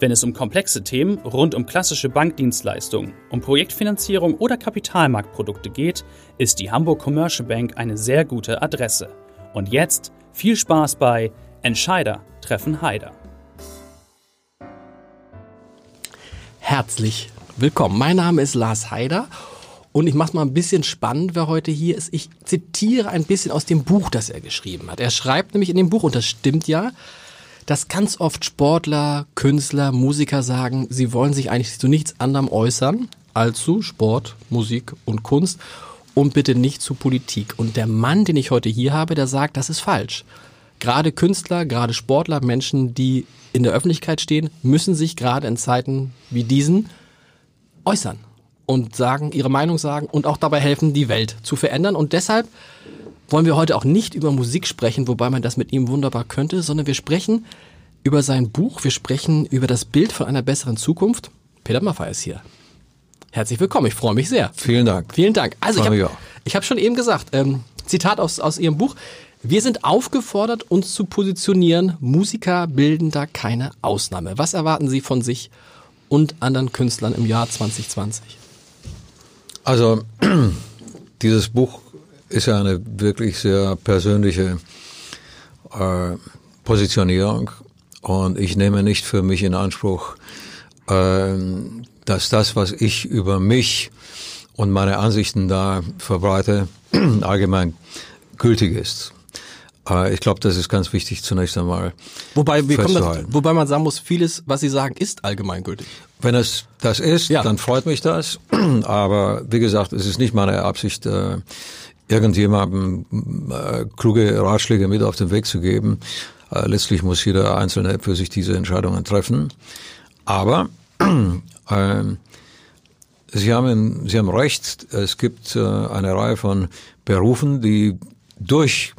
Wenn es um komplexe Themen rund um klassische Bankdienstleistungen, um Projektfinanzierung oder Kapitalmarktprodukte geht, ist die Hamburg Commercial Bank eine sehr gute Adresse. Und jetzt viel Spaß bei Entscheider treffen Heider. Herzlich willkommen. Mein Name ist Lars Heider und ich mache mal ein bisschen spannend, wer heute hier ist. Ich zitiere ein bisschen aus dem Buch, das er geschrieben hat. Er schreibt nämlich in dem Buch, und das stimmt ja, dass ganz oft Sportler, Künstler, Musiker sagen, sie wollen sich eigentlich zu nichts anderem äußern als zu Sport, Musik und Kunst und bitte nicht zu Politik. Und der Mann, den ich heute hier habe, der sagt, das ist falsch. Gerade Künstler, gerade Sportler, Menschen, die in der Öffentlichkeit stehen, müssen sich gerade in Zeiten wie diesen äußern und sagen, ihre Meinung sagen und auch dabei helfen, die Welt zu verändern. Und deshalb wollen wir heute auch nicht über Musik sprechen, wobei man das mit ihm wunderbar könnte, sondern wir sprechen über sein Buch, wir sprechen über das Bild von einer besseren Zukunft. Peter Maffay ist hier. Herzlich willkommen, ich freue mich sehr. Vielen Dank. Vielen Dank. Also ich habe hab schon eben gesagt, ähm, Zitat aus, aus Ihrem Buch, wir sind aufgefordert, uns zu positionieren. Musiker bilden da keine Ausnahme. Was erwarten Sie von sich und anderen Künstlern im Jahr 2020? Also dieses Buch ist ja eine wirklich sehr persönliche äh, Positionierung und ich nehme nicht für mich in Anspruch, äh, dass das, was ich über mich und meine Ansichten da verbreite, allgemein gültig ist. Äh, ich glaube, das ist ganz wichtig zunächst einmal. Wobei, wir kommen wobei man sagen muss, vieles, was Sie sagen, ist allgemeingültig. Wenn es das ist, ja. dann freut mich das. Aber wie gesagt, es ist nicht meine Absicht, äh, irgendjemandem äh, kluge Ratschläge mit auf den Weg zu geben. Äh, letztlich muss jeder Einzelne für sich diese Entscheidungen treffen. Aber äh, Sie haben, Sie haben recht, es gibt äh, eine Reihe von Berufen, die durch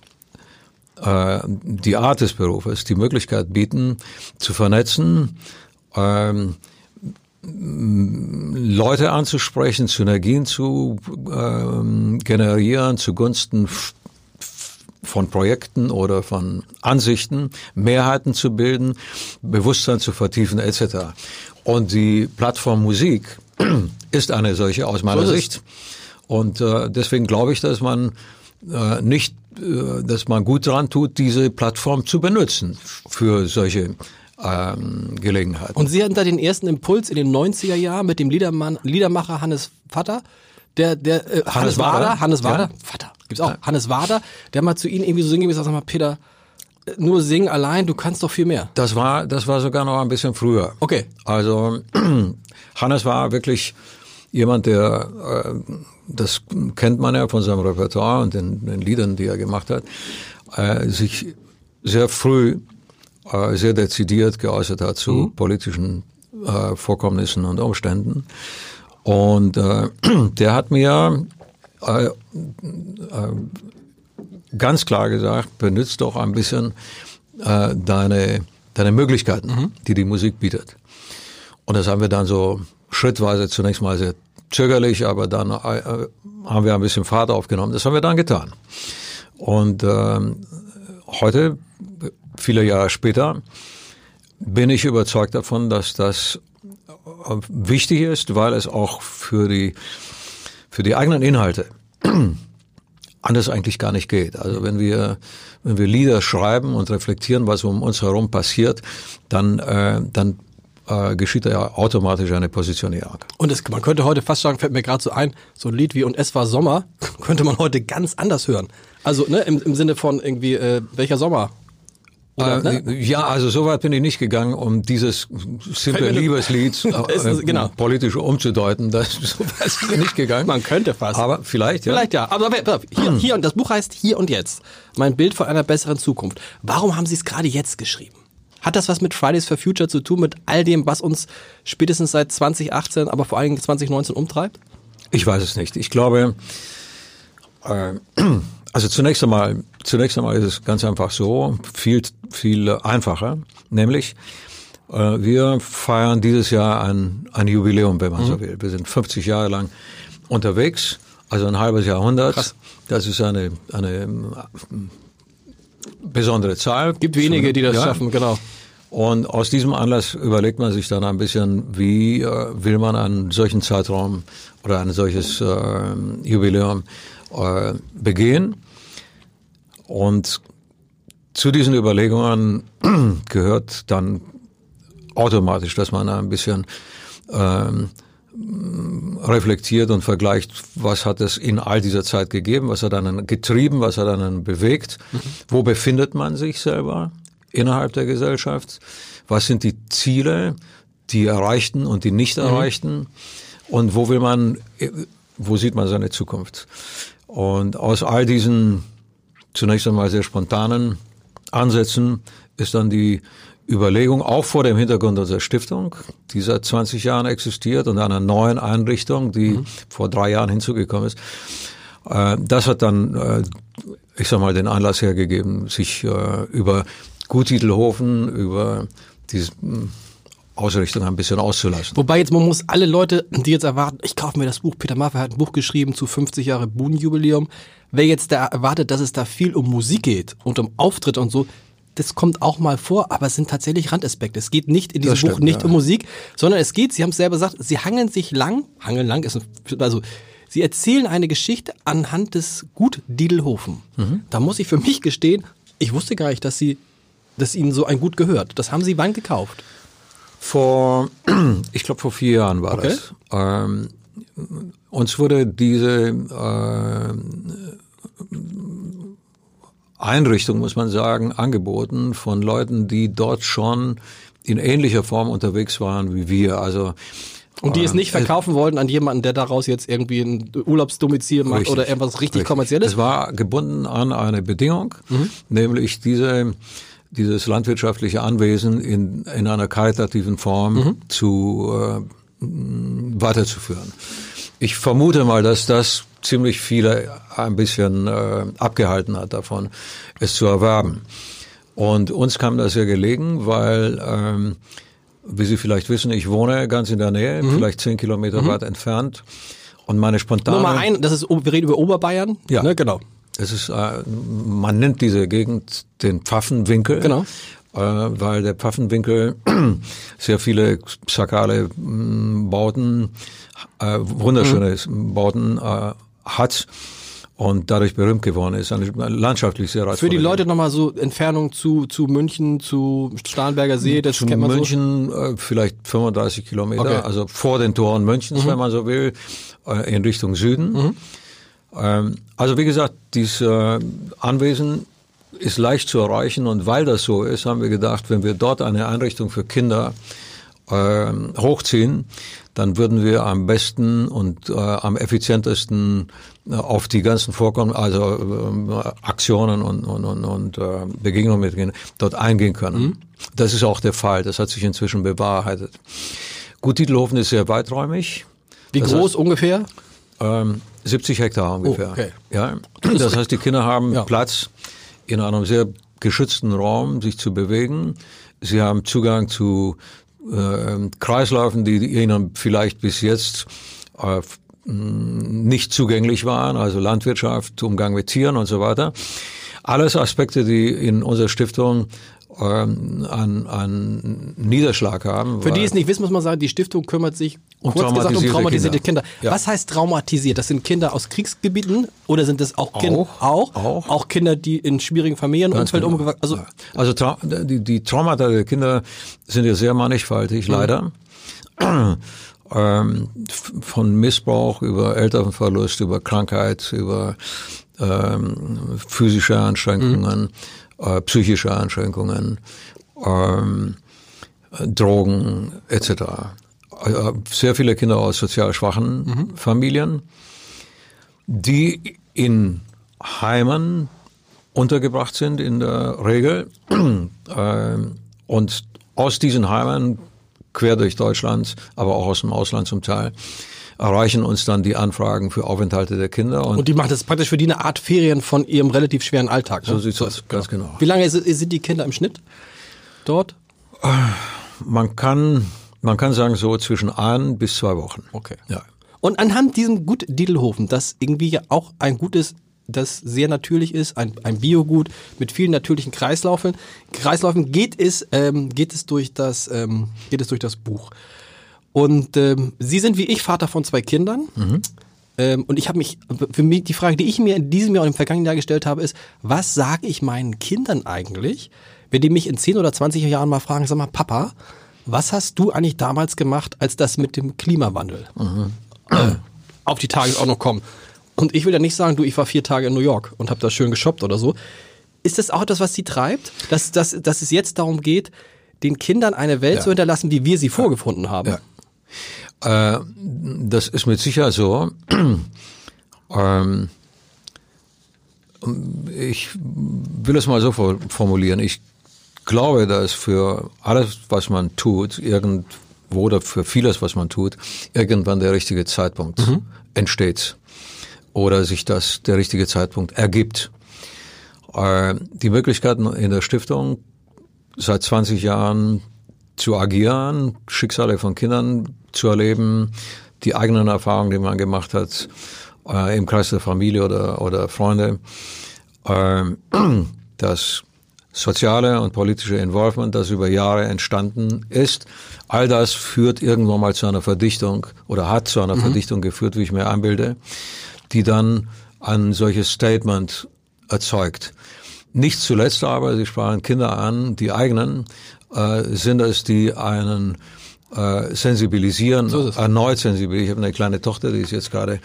äh, die Art des Berufes die Möglichkeit bieten, zu vernetzen, ähm, Leute anzusprechen, Synergien zu ähm, generieren zugunsten von Projekten oder von Ansichten, Mehrheiten zu bilden, Bewusstsein zu vertiefen etc. Und die Plattform Musik ist eine solche aus meiner so Sicht. Und äh, deswegen glaube ich, dass man äh, nicht, äh, dass man gut dran tut, diese Plattform zu benutzen für solche ähm, Gelegenheit. Und Sie hatten da den ersten Impuls in den 90er Jahren mit dem Liedermann, Liedermacher Hannes Vater, der, der äh, Hannes, Hannes Wader, Hannes Wader, ja. Vater, gibt's auch, ja. Hannes Wader, der mal zu Ihnen irgendwie so singen sinngemäß sagt, sag mal, Peter, nur singen allein, du kannst doch viel mehr. Das war, das war sogar noch ein bisschen früher. Okay. Also Hannes war wirklich jemand, der, äh, das kennt man ja von seinem Repertoire und den, den Liedern, die er gemacht hat, äh, sich sehr früh äh, sehr dezidiert geäußert hat zu mhm. politischen äh, Vorkommnissen und Umständen. Und äh, der hat mir äh, äh, ganz klar gesagt, benutzt doch ein bisschen äh, deine, deine Möglichkeiten, mhm. die die Musik bietet. Und das haben wir dann so schrittweise zunächst mal sehr zögerlich, aber dann äh, haben wir ein bisschen Fahrt aufgenommen. Das haben wir dann getan. Und äh, heute viele Jahre später, bin ich überzeugt davon, dass das äh, wichtig ist, weil es auch für die, für die eigenen Inhalte anders eigentlich gar nicht geht. Also wenn wir, wenn wir Lieder schreiben und reflektieren, was um uns herum passiert, dann, äh, dann äh, geschieht da ja automatisch eine Positionierung. Und es, man könnte heute fast sagen, fällt mir gerade so ein, so ein Lied wie Und es war Sommer, könnte man heute ganz anders hören. Also ne, im, im Sinne von irgendwie, äh, welcher Sommer oder, äh, ne? Ja, also so weit bin ich nicht gegangen, um dieses simple Liebeslied äh, genau. politisch umzudeuten. Das, so weit ist nicht gegangen. Man könnte fast. Aber vielleicht, ja. Vielleicht ja. Aber hier, hier und das Buch heißt Hier und Jetzt. Mein Bild von einer besseren Zukunft. Warum haben Sie es gerade jetzt geschrieben? Hat das was mit Fridays for Future zu tun, mit all dem, was uns spätestens seit 2018, aber vor allem 2019 umtreibt? Ich weiß es nicht. Ich glaube, äh, also zunächst einmal, zunächst einmal ist es ganz einfach so, viel, viel einfacher, nämlich äh, wir feiern dieses Jahr ein, ein Jubiläum, wenn man mhm. so will. Wir sind 50 Jahre lang unterwegs, also ein halbes Jahrhundert. Krass. Das ist eine, eine besondere Zahl. Gibt wenige, die das ja. schaffen, genau. Und aus diesem Anlass überlegt man sich dann ein bisschen, wie äh, will man einen solchen Zeitraum oder ein solches äh, Jubiläum äh, begehen. Und zu diesen Überlegungen gehört dann automatisch, dass man ein bisschen ähm, reflektiert und vergleicht, was hat es in all dieser Zeit gegeben, was hat einen getrieben, was hat einen bewegt, mhm. wo befindet man sich selber innerhalb der Gesellschaft, was sind die Ziele, die erreichten und die nicht mhm. erreichten mhm. und wo will man, wo sieht man seine Zukunft. Und aus all diesen zunächst einmal sehr spontanen Ansätzen ist dann die Überlegung, auch vor dem Hintergrund unserer Stiftung, die seit 20 Jahren existiert und einer neuen Einrichtung, die mhm. vor drei Jahren hinzugekommen ist. Äh, das hat dann, äh, ich sag mal, den Anlass hergegeben, sich äh, über Guttitelhofen, über diese hm, Ausrichtung ein bisschen auszulassen. Wobei jetzt, man muss alle Leute, die jetzt erwarten, ich kaufe mir das Buch, Peter Maffay hat ein Buch geschrieben zu 50 Jahre Buhnjubiläum. Wer jetzt da erwartet, dass es da viel um Musik geht und um Auftritte und so, das kommt auch mal vor, aber es sind tatsächlich Randaspekte. Es geht nicht in diesem stimmt, Buch nicht ja. um Musik, sondern es geht, Sie haben es selber gesagt, Sie hangeln sich lang, hangeln lang ist, ein, also Sie erzählen eine Geschichte anhand des Gut Diedelhofen. Mhm. Da muss ich für mich gestehen, ich wusste gar nicht, dass Sie, dass Ihnen so ein Gut gehört. Das haben Sie wann gekauft? Vor, ich glaube vor vier Jahren war okay. das. Ähm, uns wurde diese äh, Einrichtung, muss man sagen, angeboten von Leuten, die dort schon in ähnlicher Form unterwegs waren wie wir. Also und die es nicht äh, verkaufen wollten an jemanden, der daraus jetzt irgendwie ein Urlaubsdomizil macht richtig, oder irgendwas richtig, richtig, kommerzielles? Es war gebunden an eine Bedingung, mhm. nämlich diese, dieses landwirtschaftliche Anwesen in, in einer karitativen Form mhm. zu äh, weiterzuführen. Ich vermute mal, dass das ziemlich viele ein bisschen äh, abgehalten hat davon, es zu erwerben. Und uns kam das sehr gelegen, weil, ähm, wie Sie vielleicht wissen, ich wohne ganz in der Nähe, mhm. vielleicht zehn Kilometer mhm. weit entfernt. Und meine spontane... Nummer ein, das ist, wir reden über Oberbayern. Ja, ne, genau. Es ist, äh, man nennt diese Gegend den Pfaffenwinkel. Genau. Äh, weil der Pfaffenwinkel sehr viele sakale Bauten, äh, wunderschöne mhm. Bauten äh, hat und dadurch berühmt geworden ist. Eine landschaftlich sehr reizvoll. Für die Leute nochmal so Entfernung zu, zu München, zu Starnberger See, das zu kennt man München so? äh, vielleicht 35 Kilometer, okay. also vor den Toren Münchens, mhm. wenn man so will, in Richtung Süden. Mhm. Ähm, also wie gesagt, dieses äh, Anwesen ist leicht zu erreichen und weil das so ist, haben wir gedacht, wenn wir dort eine Einrichtung für Kinder äh, hochziehen, dann würden wir am besten und äh, am effizientesten äh, auf die ganzen Vorkommen, also äh, Aktionen und, und, und, und äh, Begegnungen mit denen dort eingehen können. Mhm. Das ist auch der Fall. Das hat sich inzwischen bewahrheitet. Gut, Titelhofen ist sehr weiträumig. Wie das groß heißt, ungefähr? Ähm, 70 Hektar ungefähr. Oh, okay. Ja, das heißt, die Kinder haben ja. Platz in einem sehr geschützten Raum, sich zu bewegen. Sie haben Zugang zu äh, Kreisläufen, die ihnen vielleicht bis jetzt äh, nicht zugänglich waren, also Landwirtschaft, Umgang mit Tieren und so weiter. Alles Aspekte, die in unserer Stiftung ähm, an, an Niederschlag haben. Für die es nicht wissen, muss man sagen, die Stiftung kümmert sich um kurz gesagt um traumatisierte Kinder. Kinder. Ja. Was heißt traumatisiert? Das sind Kinder aus Kriegsgebieten oder sind das auch Kinder? Auch, auch, auch. Kinder, die in schwierigen Familienumfeld genau. umgewachsen Also, also Trau die, die Traumata der Kinder sind ja sehr mannigfaltig, mhm. leider. ähm, von Missbrauch über Elternverlust, über Krankheit, über ähm, physische Anstrengungen. Äh, psychische Einschränkungen, ähm, Drogen etc. Äh, sehr viele Kinder aus sozial schwachen mhm. Familien, die in Heimen untergebracht sind in der Regel. Ähm, Und aus diesen Heimen, quer durch Deutschland, aber auch aus dem Ausland zum Teil, erreichen uns dann die Anfragen für Aufenthalte der Kinder. Und, und die macht das praktisch für die eine Art Ferien von ihrem relativ schweren Alltag. Ne? So sieht's aus, ganz genau. Wie lange sind die Kinder im Schnitt dort? Man kann, man kann sagen so zwischen ein bis zwei Wochen. Okay. Ja. Und anhand diesem Gut Diedelhofen, das irgendwie ja auch ein gutes das sehr natürlich ist, ein, ein Biogut mit vielen natürlichen Kreislaufen. Kreislaufen geht es, ähm, geht es durch das, ähm, geht es durch das Buch. Und ähm, Sie sind wie ich Vater von zwei Kindern. Mhm. Ähm, und ich habe mich, für mich, die Frage, die ich mir in diesem Jahr und im vergangenen Jahr gestellt habe, ist, was sage ich meinen Kindern eigentlich, wenn die mich in 10 oder 20 Jahren mal fragen, sag mal, Papa, was hast du eigentlich damals gemacht, als das mit dem Klimawandel mhm. äh, auf die Tagesordnung kommt? Und ich will ja nicht sagen, du, ich war vier Tage in New York und habe da schön geshoppt oder so. Ist das auch etwas, was sie treibt? Dass, dass, dass es jetzt darum geht, den Kindern eine Welt ja. zu hinterlassen, wie wir sie vorgefunden haben? Ja. Äh, das ist mit Sicherheit so. ähm, ich will es mal so formulieren. Ich glaube, dass für alles, was man tut, irgendwo oder für vieles, was man tut, irgendwann der richtige Zeitpunkt mhm. entsteht oder sich das der richtige Zeitpunkt ergibt. Äh, die Möglichkeiten in der Stiftung seit 20 Jahren zu agieren, Schicksale von Kindern zu erleben, die eigenen Erfahrungen, die man gemacht hat, äh, im Kreis der Familie oder, oder Freunde, äh, das soziale und politische Involvement, das über Jahre entstanden ist, all das führt irgendwann mal zu einer Verdichtung oder hat zu einer mhm. Verdichtung geführt, wie ich mir einbilde die dann ein solches Statement erzeugt. Nicht zuletzt aber, Sie sprachen Kinder an, die eigenen, äh, sind es, die einen äh, sensibilisieren, so erneut sensibilisieren. Ich habe eine kleine Tochter, die ist jetzt gerade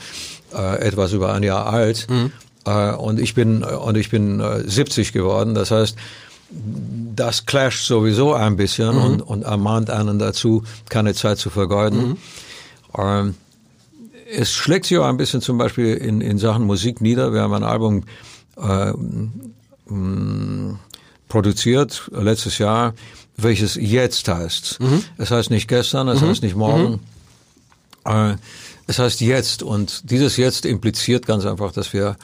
äh, etwas über ein Jahr alt mhm. äh, und ich bin und ich bin äh, 70 geworden. Das heißt, das clasht sowieso ein bisschen mhm. und, und ermahnt einen dazu, keine Zeit zu vergeuden. Mhm. Ähm, es schlägt sich auch ein bisschen zum Beispiel in, in Sachen Musik nieder. Wir haben ein Album äh, produziert letztes Jahr, welches jetzt heißt. Mhm. Es heißt nicht gestern, es mhm. heißt nicht morgen. Mhm. Äh, es heißt jetzt und dieses jetzt impliziert ganz einfach, dass wir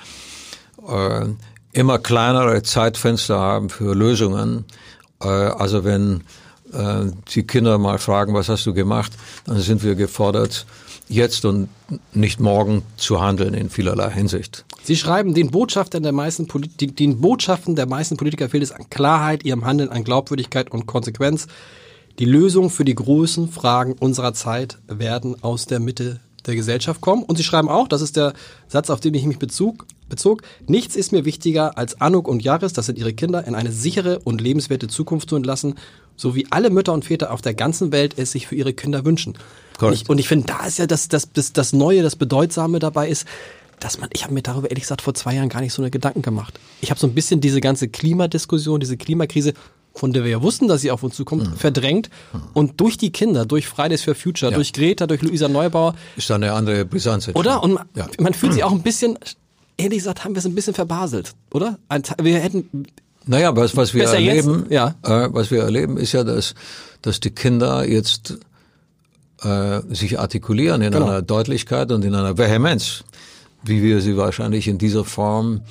äh, immer kleinere Zeitfenster haben für Lösungen. Äh, also wenn äh, die Kinder mal fragen, was hast du gemacht, dann sind wir gefordert, jetzt und nicht morgen zu handeln in vielerlei Hinsicht. Sie schreiben, den Botschaftern der meisten Polit den Botschaften der meisten Politiker fehlt es an Klarheit, ihrem Handeln an Glaubwürdigkeit und Konsequenz. Die Lösungen für die großen Fragen unserer Zeit werden aus der Mitte der Gesellschaft kommen. Und Sie schreiben auch, das ist der Satz, auf den ich mich bezog, bezog, nichts ist mir wichtiger als Anuk und Jaris, das sind ihre Kinder, in eine sichere und lebenswerte Zukunft zu entlassen, so wie alle Mütter und Väter auf der ganzen Welt es sich für ihre Kinder wünschen. Und ich, und ich finde, da ist ja das, das, das, das Neue, das Bedeutsame dabei ist, dass man, ich habe mir darüber ehrlich gesagt vor zwei Jahren gar nicht so eine Gedanken gemacht. Ich habe so ein bisschen diese ganze Klimadiskussion, diese Klimakrise, von der wir ja wussten, dass sie auf uns zukommt, mhm. verdrängt. Mhm. Und durch die Kinder, durch Fridays for Future, ja. durch Greta, durch Luisa Neubauer. Ist da eine andere Brisanz. Oder? Und man, ja. man fühlt sich auch ein bisschen, ehrlich gesagt, haben wir es ein bisschen verbaselt, oder? Wir hätten. Naja, was, was wir erleben, ja. Äh, was wir erleben, ist ja, dass, dass die Kinder jetzt äh, sich artikulieren in genau. einer Deutlichkeit und in einer Vehemenz, wie wir sie wahrscheinlich in dieser Form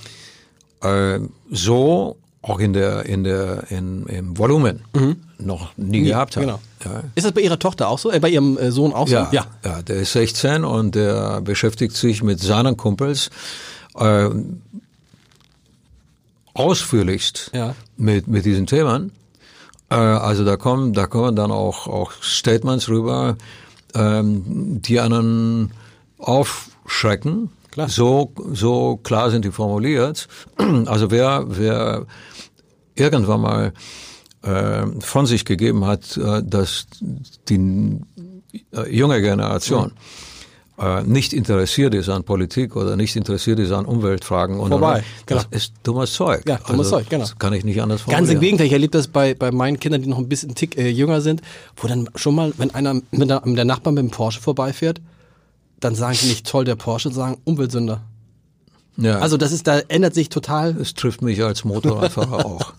äh, so auch in der in der in, im Volumen mhm. noch nie, nie, gehabt haben. Genau. Ja. Ist das bei Ihrer Tochter auch so? Äh, bei Ihrem äh, Sohn auch so? Ja, ja, ja. Der ist 16 und der beschäftigt sich mit seinen Kumpels äh, ausführlichst ja. mit mit diesen Themen. Äh, also da kommen da kommen dann auch auch Statements rüber, ähm, die einen aufschrecken. Klar. So, so klar sind die formuliert. Also wer, wer irgendwann mal äh, von sich gegeben hat, äh, dass die äh, junge Generation mhm äh, nicht interessiert ist an Politik oder nicht interessiert ist an Umweltfragen. Und Vorbei, genau. Das ist dummes Zeug. Ja, dummes also, Zeug, genau. Das kann ich nicht anders formulieren. Ganz im Gegenteil, ich erlebe das bei, bei meinen Kindern, die noch ein bisschen Tick äh, jünger sind, wo dann schon mal, wenn einer mit der, mit der Nachbar mit dem Porsche vorbeifährt, dann sagen die nicht toll der Porsche, sagen Umweltsünder. Ja. Also das ist, da ändert sich total. Es trifft mich als Motorradfahrer auch.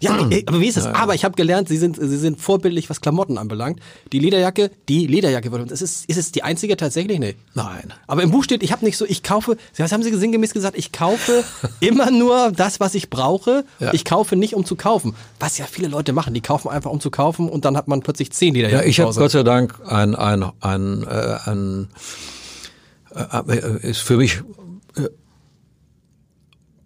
Ja, äh, aber wie ist das? Aber ich habe gelernt, Sie sind, Sie sind vorbildlich, was Klamotten anbelangt. Die Lederjacke, die Lederjacke. Ist, ist es die einzige tatsächlich? Nee. Nein. Aber im Buch steht, ich habe nicht so, ich kaufe, was haben Sie sinngemäß gesagt? Ich kaufe immer nur das, was ich brauche. Ja. Ich kaufe nicht, um zu kaufen. Was ja viele Leute machen. Die kaufen einfach, um zu kaufen und dann hat man plötzlich zehn Ja, Lederjacken ich zu habe. Gott sei Dank ein, ein, ein, äh, ein äh, äh, ist für mich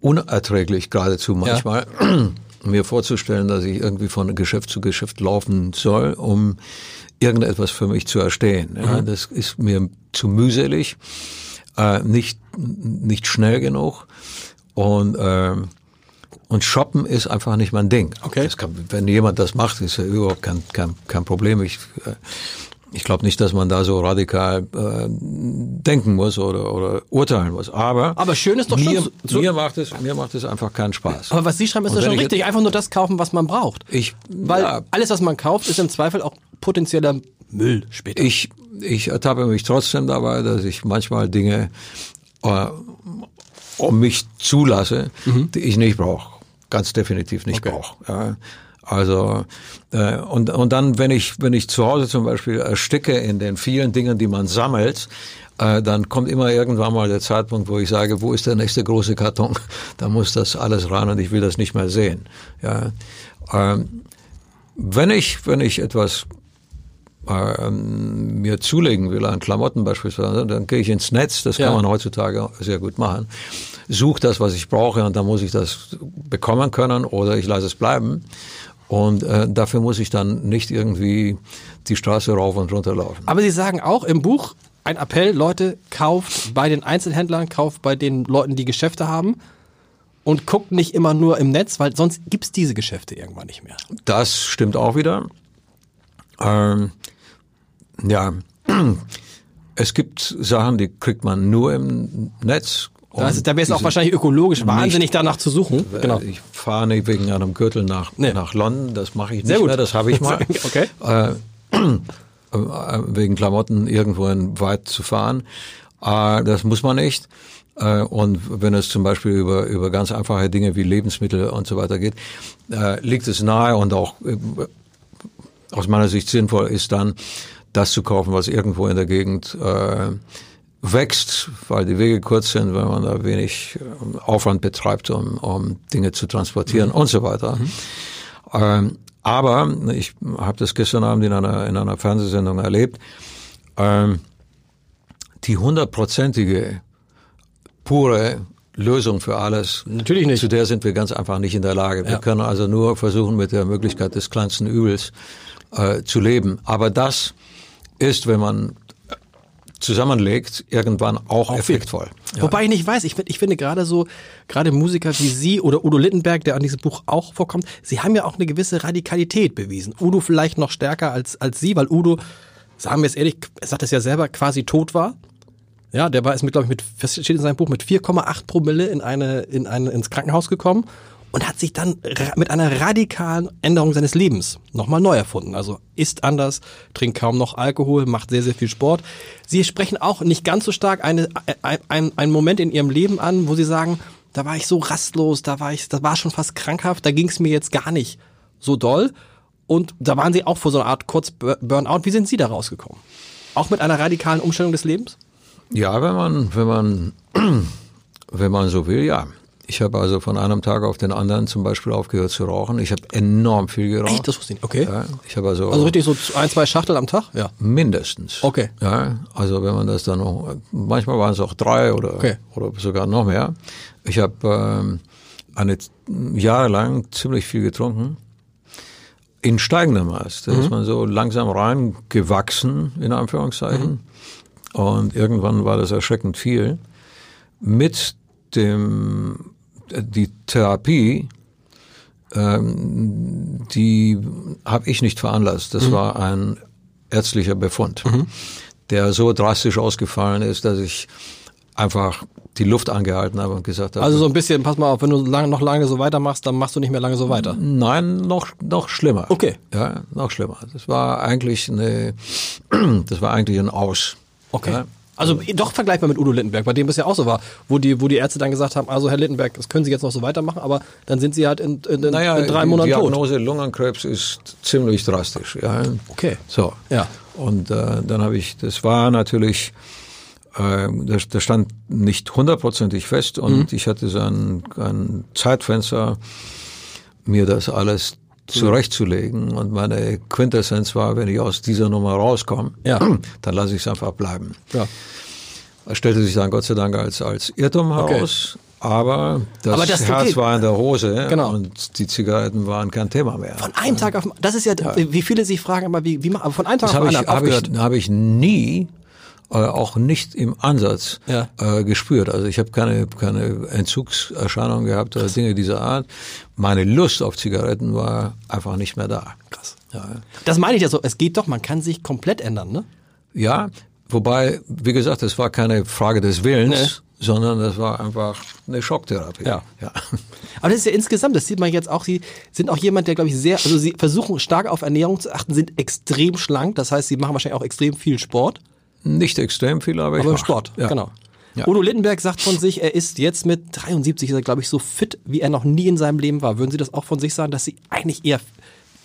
unerträglich geradezu manchmal, mir vorzustellen, dass ich irgendwie von Geschäft zu Geschäft laufen soll, um irgendetwas für mich zu erstehen. Ja, Das ist mir zu mühselig, äh, nicht, nicht schnell genug und äh, und Shoppen ist einfach nicht mein Ding. Okay. Kann, wenn jemand das macht, ist ja überhaupt kein, kein, kein Problem. Ich, äh, ich glaube nicht, dass man da so radikal äh, denken muss oder, oder urteilen muss. Aber, Aber schön ist doch schon mir, so- so- mir macht es mir macht es einfach keinen Spaß. Aber was Sie schreiben, ist doch schon ich richtig. Einfach nur das kaufen, was man braucht. Ich, Weil ja, alles, was man kauft, ist im Zweifel auch potenzieller Müll später. ich, ich ertappe mich trotzdem dabei, dass ich manchmal Dinge äh, um mich zulasse, die ich nicht brauche. Ganz definitiv nicht Okay. brauche. Ja. Also äh, und und dann, wenn ich wenn ich zu Hause zum Beispiel ersticke in den vielen Dingen, die man sammelt, äh, dann kommt immer irgendwann mal der Zeitpunkt, wo ich sage, wo ist der nächste große Karton? Da muss das alles ran und ich will das nicht mehr sehen. Ja. Ähm, wenn ich wenn ich etwas ähm, mir zulegen will an Klamotten beispielsweise, dann gehe ich ins Netz, das Ja. kann man heutzutage sehr gut machen, suche das, was ich brauche und dann muss ich das bekommen können oder ich lasse es bleiben. Und äh, dafür muss ich dann nicht irgendwie die Straße rauf und runter laufen. Aber Sie sagen auch im Buch, ein Appell, Leute, kauft bei den Einzelhändlern, kauft bei den Leuten, die Geschäfte haben und guckt nicht immer nur im Netz, weil sonst gibt's diese Geschäfte irgendwann nicht mehr. Das stimmt auch wieder. Ähm, ja, es gibt Sachen, die kriegt man nur im Netz. Und da wäre es auch wahrscheinlich ökologisch wahnsinnig danach zu suchen. Genau. Ich fahre nicht wegen einem Gürtel nach, Nee. nach London, das mache ich nicht Sehr gut. mehr, das habe ich mal. Okay. Äh, äh, wegen Klamotten irgendwohin weit zu fahren. Äh, das muss man nicht. Äh, und wenn es zum Beispiel über, über ganz einfache Dinge wie Lebensmittel und so weiter geht, äh, liegt es nahe und auch äh, aus meiner Sicht sinnvoll ist dann, das zu kaufen, was irgendwo in der Gegend äh, wächst, weil die Wege kurz sind, wenn man da wenig äh, Aufwand betreibt, um, um Dinge zu transportieren und so weiter. Ähm, aber ich habe das gestern Abend in einer, in einer Fernsehsendung erlebt, ähm, die hundertprozentige, pure Lösung für alles. Natürlich nicht. Zu der sind wir ganz einfach nicht in der Lage. Wir Ja. können also nur versuchen, mit der Möglichkeit des kleinsten Übels äh, zu leben. Aber das ist, wenn man zusammenlegt, irgendwann auch, effektvoll. Ja. Wobei ich nicht weiß, ich, ich finde gerade so, gerade Musiker wie Sie oder Udo Littenberg, der an diesem Buch auch vorkommt, Sie haben ja auch eine gewisse Radikalität bewiesen. Udo vielleicht noch stärker als, als Sie, weil Udo, sagen wir es ehrlich, er sagt es ja selber, quasi tot war. Ja, der war ist mit, glaube ich, mit, steht in seinem Buch, mit 4,8 Promille in eine, in eine, ins Krankenhaus gekommen und hat sich dann mit einer radikalen Änderung seines Lebens nochmal neu erfunden. Also isst anders, trinkt kaum noch Alkohol, macht sehr, sehr viel Sport. Sie sprechen auch nicht ganz so stark eine, ein, ein, einen Moment in Ihrem Leben an, wo Sie sagen, da war ich so rastlos, da war ich, das war schon fast krankhaft, da ging es mir jetzt gar nicht so doll. Und da waren Sie auch vor so einer Art Kurz-Burnout. Wie sind Sie da rausgekommen? Auch mit einer radikalen Umstellung des Lebens? Ja, wenn man, wenn man, wenn man so will, ja. Ich habe also von einem Tag auf den anderen zum Beispiel aufgehört zu rauchen. Ich habe enorm viel geraucht. Echt? Das wusste ich nicht. Okay. Ja, ich habe also, Also richtig so ein, zwei Schachtel am Tag? Ja. mindestens. Okay. Ja, also wenn man das dann noch, manchmal waren es auch drei oder, Okay. oder sogar noch mehr. Ich habe ähm, eine jahrelang ziemlich viel getrunken. In steigendem Maß. Da ist man so langsam reingewachsen, in Anführungszeichen. Und irgendwann war das erschreckend viel. Mit dem, die Therapie, ähm, die habe ich nicht veranlasst. Das war ein ärztlicher Befund, der so drastisch ausgefallen ist, dass ich einfach die Luft angehalten habe und gesagt habe, Also so ein bisschen, pass mal auf, wenn du lang, noch lange so weitermachst, dann machst du nicht mehr lange so weiter. Nein, noch, noch schlimmer. Okay. Ja, noch schlimmer. Das war eigentlich eine, das war eigentlich ein Aus. Okay. Ja, Also doch vergleichbar mit Udo Lindenberg, bei dem es ja auch so war, wo die, wo die Ärzte dann gesagt haben, also Herr Lindenberg, das können Sie jetzt noch so weitermachen, aber dann sind Sie halt in, in, in, Naja, in drei die Monaten tot. Diagnose Lungenkrebs ist ziemlich drastisch. Ja. Okay. So. Ja. Und äh, dann habe ich, das war natürlich, äh, das, das stand nicht hundertprozentig fest und ich hatte so ein, ein Zeitfenster, mir das alles zurechtzulegen. Und meine Quintessenz war, wenn ich aus dieser Nummer rauskomme, Ja. dann lasse ich es einfach bleiben. Ja. Das stellte sich dann Gott sei Dank als, als Irrtum heraus. Aber das, Aber das- Herz okay. war in der Hose Genau. und die Zigaretten waren kein Thema mehr. Von einem Tag auf, das ist ja, wie viele sich fragen, aber wie, wie, von einem Tag Das auf habe den anderen habe aufgehört. ich, habe ich nie, auch nicht im Ansatz Ja. äh, gespürt. Also ich habe keine, keine Entzugserscheinungen gehabt oder Dinge dieser Art. Meine Lust auf Zigaretten war einfach nicht mehr da. Krass. Ja, Das meine ich ja so, es geht doch, man kann sich komplett ändern, ne? ja wobei, wie gesagt, es war keine Frage des Willens, sondern das war einfach eine Schocktherapie. Ja. ja. Aber das ist ja insgesamt, das sieht man jetzt auch, Sie sind auch jemand, der, glaube ich, sehr, also Sie versuchen stark auf Ernährung zu achten, sind extrem schlank, das heißt, Sie machen wahrscheinlich auch extrem viel Sport. Nicht extrem viel, aber ich Aber im mach. Sport, ja. genau. Ja. Udo Lindenberg sagt von sich, er ist jetzt mit 73, ist er, glaube ich, so fit, wie er noch nie in seinem Leben war. Würden Sie das auch von sich sagen, dass Sie eigentlich eher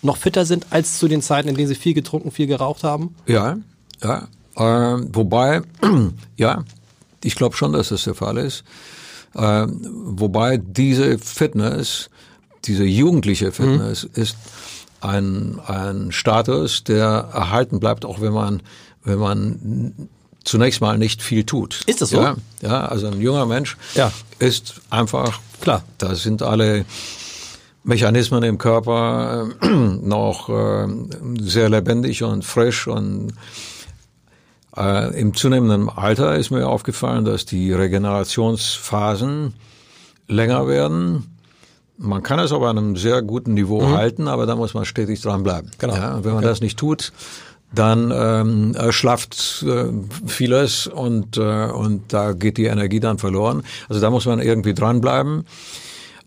noch fitter sind als zu den Zeiten, in denen Sie viel getrunken, viel geraucht haben? Ja, ja. Ähm, wobei, ja, ich glaube schon, dass das der Fall ist. Ähm, wobei diese Fitness, diese jugendliche Fitness ist ein, ein Status, der erhalten bleibt, auch wenn man, wenn man zunächst mal nicht viel tut. Ist das so? Ja, ja also ein junger Mensch Ja. ist einfach, Klar. da sind alle Mechanismen im Körper äh, noch äh, sehr lebendig und frisch und äh, im zunehmenden Alter ist mir aufgefallen, dass die Regenerationsphasen länger werden. Man kann es auf einem sehr guten Niveau halten, aber da muss man stetig dranbleiben. Genau. Ja, wenn man das nicht tut, dann ähm, erschlafft äh, vieles und, äh, und da geht die Energie dann verloren. Also da muss man irgendwie dranbleiben.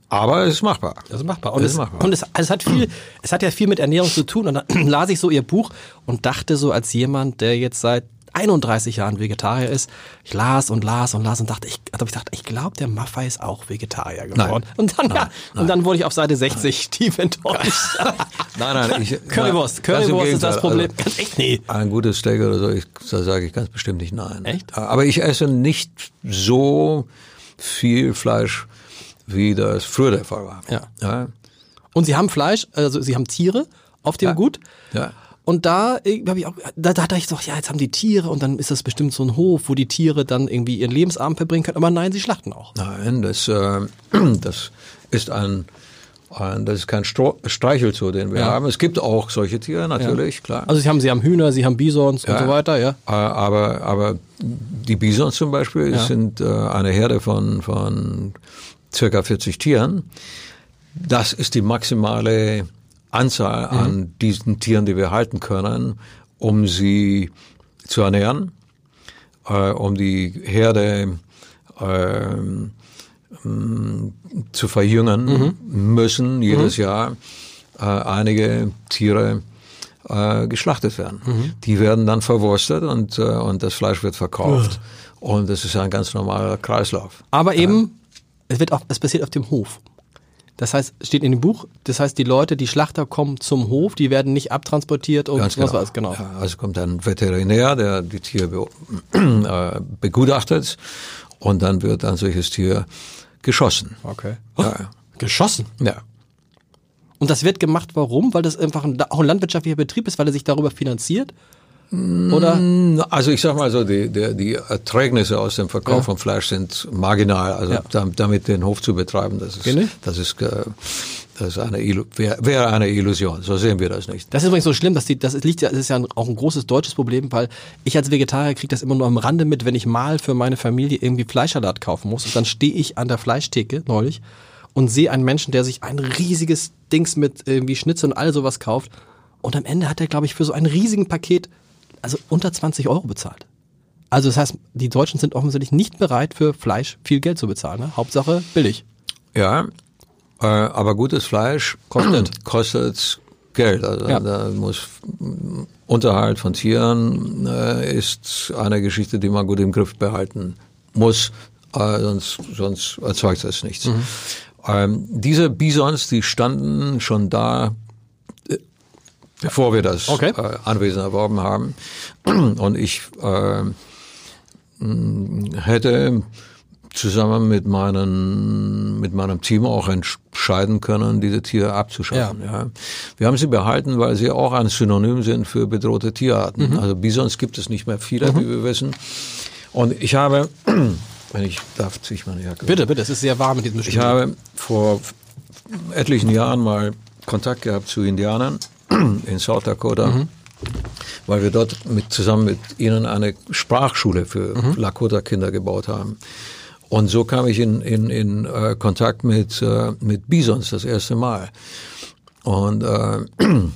Aber es ist machbar. Das ist machbar. Und, es, ist machbar. und es, es hat viel, es hat ja viel mit Ernährung zu tun. Und dann las ich so ihr Buch und dachte so als jemand, der jetzt seit 31 Jahren Vegetarier ist, ich las und las und las und dachte, ich, also ich dachte, ich glaube, der Maffei ist auch Vegetarier geworden. Nein. Und dann, ja, und dann wurde ich auf Seite 60 tief enttäuscht. Nein, nein, ich, Currywurst, Currywurst ist das. Problem. Also, Ganz echt, nee. Ein gutes Steak oder so, ich, da sage ich ganz bestimmt nicht nein. Echt? Aber ich esse nicht so viel Fleisch, wie das früher der Fall war. Ja. Ja. Und sie haben Fleisch, also sie haben Tiere auf dem Ja. Gut. ja. Und da äh, hab ich auch, da, da dachte ich doch, ja, jetzt haben die Tiere und dann ist das bestimmt so ein Hof, wo die Tiere dann irgendwie ihren Lebensabend verbringen können. Aber nein, sie schlachten auch. Nein, das, äh, das ist ein, ein, das ist kein Stro Streichelzoo, den wir Ja. haben. Es gibt auch solche Tiere, natürlich, klar. Also sie haben, sie haben Hühner, sie haben Bisons und Ja. so weiter, ja. Äh, Aber, aber die Bisons zum Beispiel Ja. sind äh, eine Herde von, von circa 40 Tieren. Das ist die maximale Anzahl Mhm. an diesen Tieren, die wir halten können, um sie zu ernähren, äh, um die Herde mh, zu verjüngen Mhm. müssen jedes Jahr äh, einige Tiere äh, geschlachtet werden. Mhm. Die werden dann verwurstet und, äh, und das Fleisch wird verkauft. Und das ist ein ganz normaler Kreislauf. Aber eben, es wird auch, es passiert auf dem Hof. Das heißt, steht in dem Buch, das heißt, die Leute, die Schlachter kommen zum Hof, die werden nicht abtransportiert und Ganz was genau. weiß, genau. Ja, also kommt ein Veterinär, der die Tiere be äh, begutachtet und dann wird ein solches Tier geschossen. Okay. Ja. Geschossen. ja. Und das wird gemacht, warum? Weil das einfach ein, auch ein landwirtschaftlicher Betrieb ist, weil er sich darüber finanziert? Oder? Also ich sag mal so, die, die, die Erträgnisse aus dem Verkauf Ja. von Fleisch sind marginal. Also Ja. dam- damit den Hof zu betreiben, das ist, das ist, äh, das ist eine, wäre eine Illusion. So sehen wir das nicht. Das ist übrigens so schlimm, dass die, das liegt ja, das ist ja auch ein großes deutsches Problem, weil ich als Vegetarier kriege das immer nur am Rande mit, wenn ich mal für meine Familie irgendwie Fleischsalat kaufen muss. Und dann stehe ich an der Fleischtheke neulich und sehe einen Menschen, der sich ein riesiges Dings mit irgendwie Schnitzel und all sowas kauft. Und am Ende hat er, glaube ich, für so ein riesigen Paket, also unter 20 Euro bezahlt. Also das heißt, die Deutschen sind offensichtlich nicht bereit, für Fleisch viel Geld zu bezahlen. Ne? Hauptsache billig. Ja, äh, aber gutes Fleisch Kostet. kostet Geld. Also Ja. da muss Unterhalt von Tieren äh, ist eine Geschichte, die man gut im Griff behalten muss, äh, sonst, sonst erzeugt es nichts. Mhm. Ähm, diese Bisons, die standen schon da, bevor wir das okay. äh, Anwesen erworben haben. Und ich äh, hätte zusammen mit meinen, mit meinem Team auch entscheiden können, diese Tiere abzuschaffen. Ja. ja. Wir haben sie behalten, weil sie auch ein Synonym sind für bedrohte Tierarten. Mhm. Also Bisons gibt es nicht mehr viele, mhm. wie wir wissen. Und ich habe, wenn ich darf, ziehe ich meine Jacke. Bitte, bitte, es ist sehr warm mit diesem Spiel. Ich habe vor etlichen Jahren mal Kontakt gehabt zu Indianern in South Dakota. Mhm weil wir dort mit, zusammen mit ihnen eine Sprachschule für mhm. Lakota-Kinder gebaut haben. Und so kam ich in, in, in äh, Kontakt mit, äh, mit Bisons das erste Mal. Und, äh,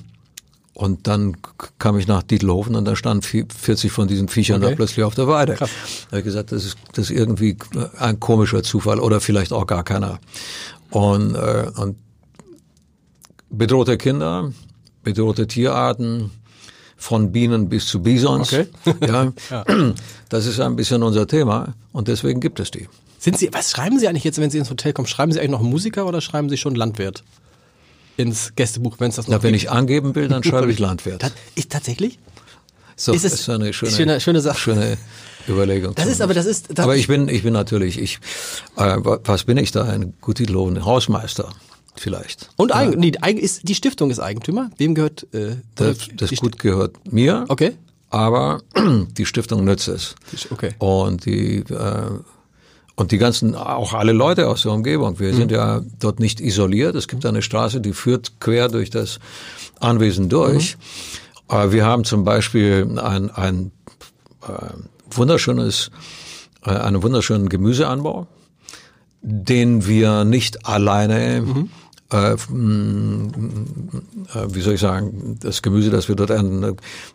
und dann kam ich nach Dietelhofen und da standen 40 von diesen Viechern okay. da plötzlich auf der Weide. Krass. Da habe ich gesagt, das ist, das ist irgendwie ein komischer Zufall oder vielleicht auch gar keiner. Und, äh, und bedrohte Kinder, bedrohte Tierarten, von Bienen bis zu Bisons. Okay. ja, ja. Das ist ein bisschen unser Thema und deswegen gibt es die. Sind Sie, was schreiben Sie eigentlich jetzt, wenn Sie ins Hotel kommen? Schreiben Sie eigentlich noch Musiker oder schreiben Sie schon Landwirt? Ins Gästebuch, wenn es das noch Na, Wenn ich angeben will, dann schreibe ich Landwirt. ist tatsächlich? So, ist es ist eine schöne, schöne, schöne Sache. Schöne Überlegung. Das ist aber das ist. Das aber ich bin ich bin natürlich ich. Äh, was bin ich da? Ein gut titellohn Hausmeister vielleicht. Und ja. nee, ist, die Stiftung ist Eigentümer. Wem gehört? Äh, das das Gut gehört mir. Okay. Aber die Stiftung nützt es. Okay. Und die äh, und die ganzen, auch alle Leute aus der Umgebung. Wir mhm. sind ja dort nicht isoliert. Es gibt eine Straße, die führt quer durch das Anwesen durch. Mhm. Wir haben zum Beispiel ein, ein äh, wunderschönes, äh, einen wunderschönen Gemüseanbau, den wir nicht alleine mhm äh, mm, äh, wie soll ich sagen, das Gemüse, das wir dort ernten, äh,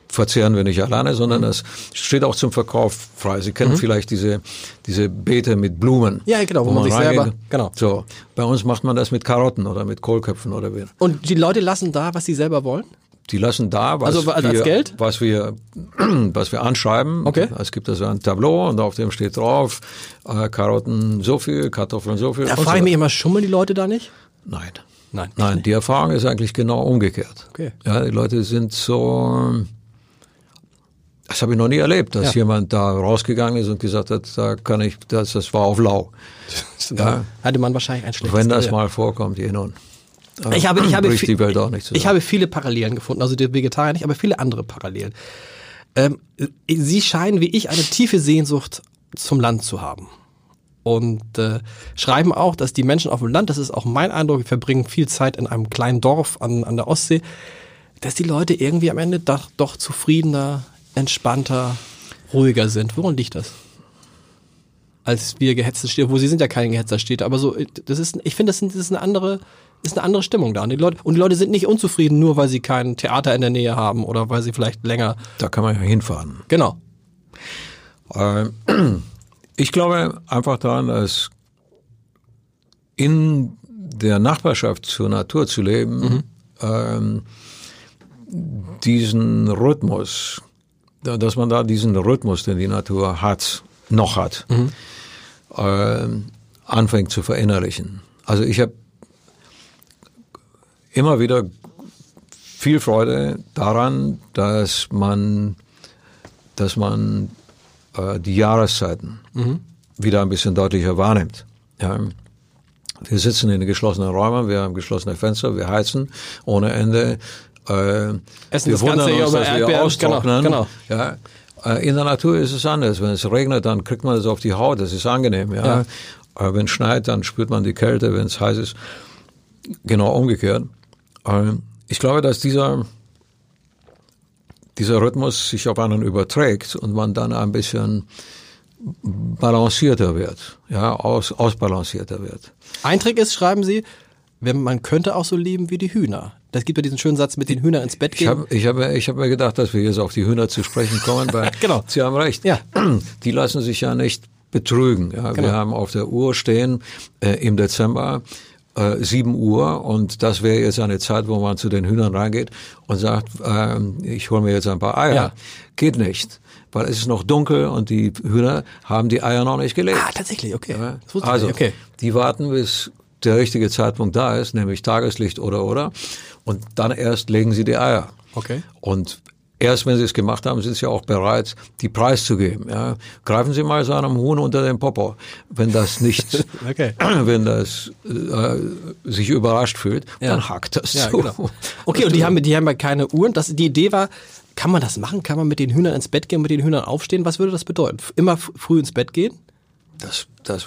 verzehren wir nicht alleine, sondern es steht auch zum Verkauf frei. Sie kennen mhm. vielleicht diese, diese Beete mit Blumen. Ja, genau, wo, wo man, sich reingeht. selber, genau. So. Bei uns macht man das mit Karotten oder mit Kohlköpfen oder wie. Und die Leute lassen da, was sie selber wollen? Die lassen da, was, also, als wir, was wir, was wir anschreiben. Okay. Es gibt also ein Tableau und auf dem steht drauf, äh, Karotten so viel, Kartoffeln so viel. Da frage ich mich immer, schummeln die Leute da nicht? Nein. Nein. Nein, die Erfahrung ist eigentlich genau umgekehrt. Okay. Ja, die Leute sind so, das habe ich noch nie erlebt, dass ja. jemand da rausgegangen ist und gesagt hat, da kann ich, das, das war auf Lau. ja. Hatte man wahrscheinlich ein schlechtes Wenn das mal vorkommt, je nun. Ich habe, ich habe, nicht ich habe viele Parallelen gefunden, also die Vegetarier nicht, aber viele andere Parallelen. Ähm, Sie scheinen wie ich eine tiefe Sehnsucht zum Land zu haben und äh, schreiben auch, dass die Menschen auf dem Land, das ist auch mein Eindruck, wir verbringen viel Zeit in einem kleinen Dorf an, an der Ostsee, dass die Leute irgendwie am Ende doch, doch zufriedener, entspannter, ruhiger sind. Woran liegt das? Als wir gehetzte Städte, wo sie sind ja keine gehetzter Städte, aber so, das ist, ich finde, das, das ist eine andere, ist eine andere Stimmung da. Und die, Leute, und die Leute sind nicht unzufrieden, nur weil sie kein Theater in der Nähe haben oder weil sie vielleicht länger. Da kann man ja hinfahren. Genau. Äh, ich glaube einfach daran, dass in der Nachbarschaft zur Natur zu leben, mhm. ähm, diesen Rhythmus, dass man da diesen Rhythmus, den die Natur hat, noch hat, mhm. äh, anfängt zu verinnerlichen. Also ich habe immer wieder viel Freude daran, dass man, dass man äh, die Jahreszeiten mhm. wieder ein bisschen deutlicher wahrnimmt. Ja. Wir sitzen in geschlossenen Räumen, wir haben geschlossene Fenster, wir heizen ohne Ende. Äh, Essen wir wundern uns, dass Erdbeeren, wir genau, austrocknen. Genau, genau. Ja. Äh, in der Natur ist es anders. Wenn es regnet, dann kriegt man es auf die Haut. Das ist angenehm. Ja. ja. Äh, wenn es schneit, dann spürt man die Kälte. Wenn es heiß ist, genau umgekehrt. Äh, ich glaube, dass dieser dieser Rhythmus sich auf einen überträgt und man dann ein bisschen balancierter wird, ja, aus, ausbalancierter wird. Ein Trick ist, schreiben Sie, wenn man könnte auch so leben wie die Hühner. Das gibt ja diesen schönen Satz mit den Hühnern ins Bett gehen. Ich habe ich hab, ich hab mir gedacht, dass wir jetzt auf die Hühner zu sprechen kommen, weil genau. Sie haben recht. Ja. Die lassen sich ja nicht betrügen. Ja. Genau. Wir haben auf der Uhr stehen äh, im Dezember äh, 7 Uhr und das wäre jetzt eine Zeit, wo man zu den Hühnern reingeht und sagt, ähm, ich hole mir jetzt ein paar Eier. Ja. Geht nicht, weil es ist noch dunkel und die Hühner haben die Eier noch nicht gelegt. Ah, tatsächlich, okay. Ja. Also, okay. die warten, bis der richtige Zeitpunkt da ist, nämlich Tageslicht oder oder. Und dann erst legen sie die Eier. Okay. Und erst wenn sie es gemacht haben, sind sie auch bereit, die Preis zu geben. Ja. Greifen Sie mal so einem Huhn unter den Popo, wenn das nicht, Okay. wenn das äh, sich überrascht fühlt, Ja. dann hackt das Ja, zu. genau. Okay, und die haben, die haben ja keine Uhren. Das, die Idee war, kann man das machen? Kann man mit den Hühnern ins Bett gehen, mit den Hühnern aufstehen? Was würde das bedeuten? Immer früh ins Bett gehen? Das, das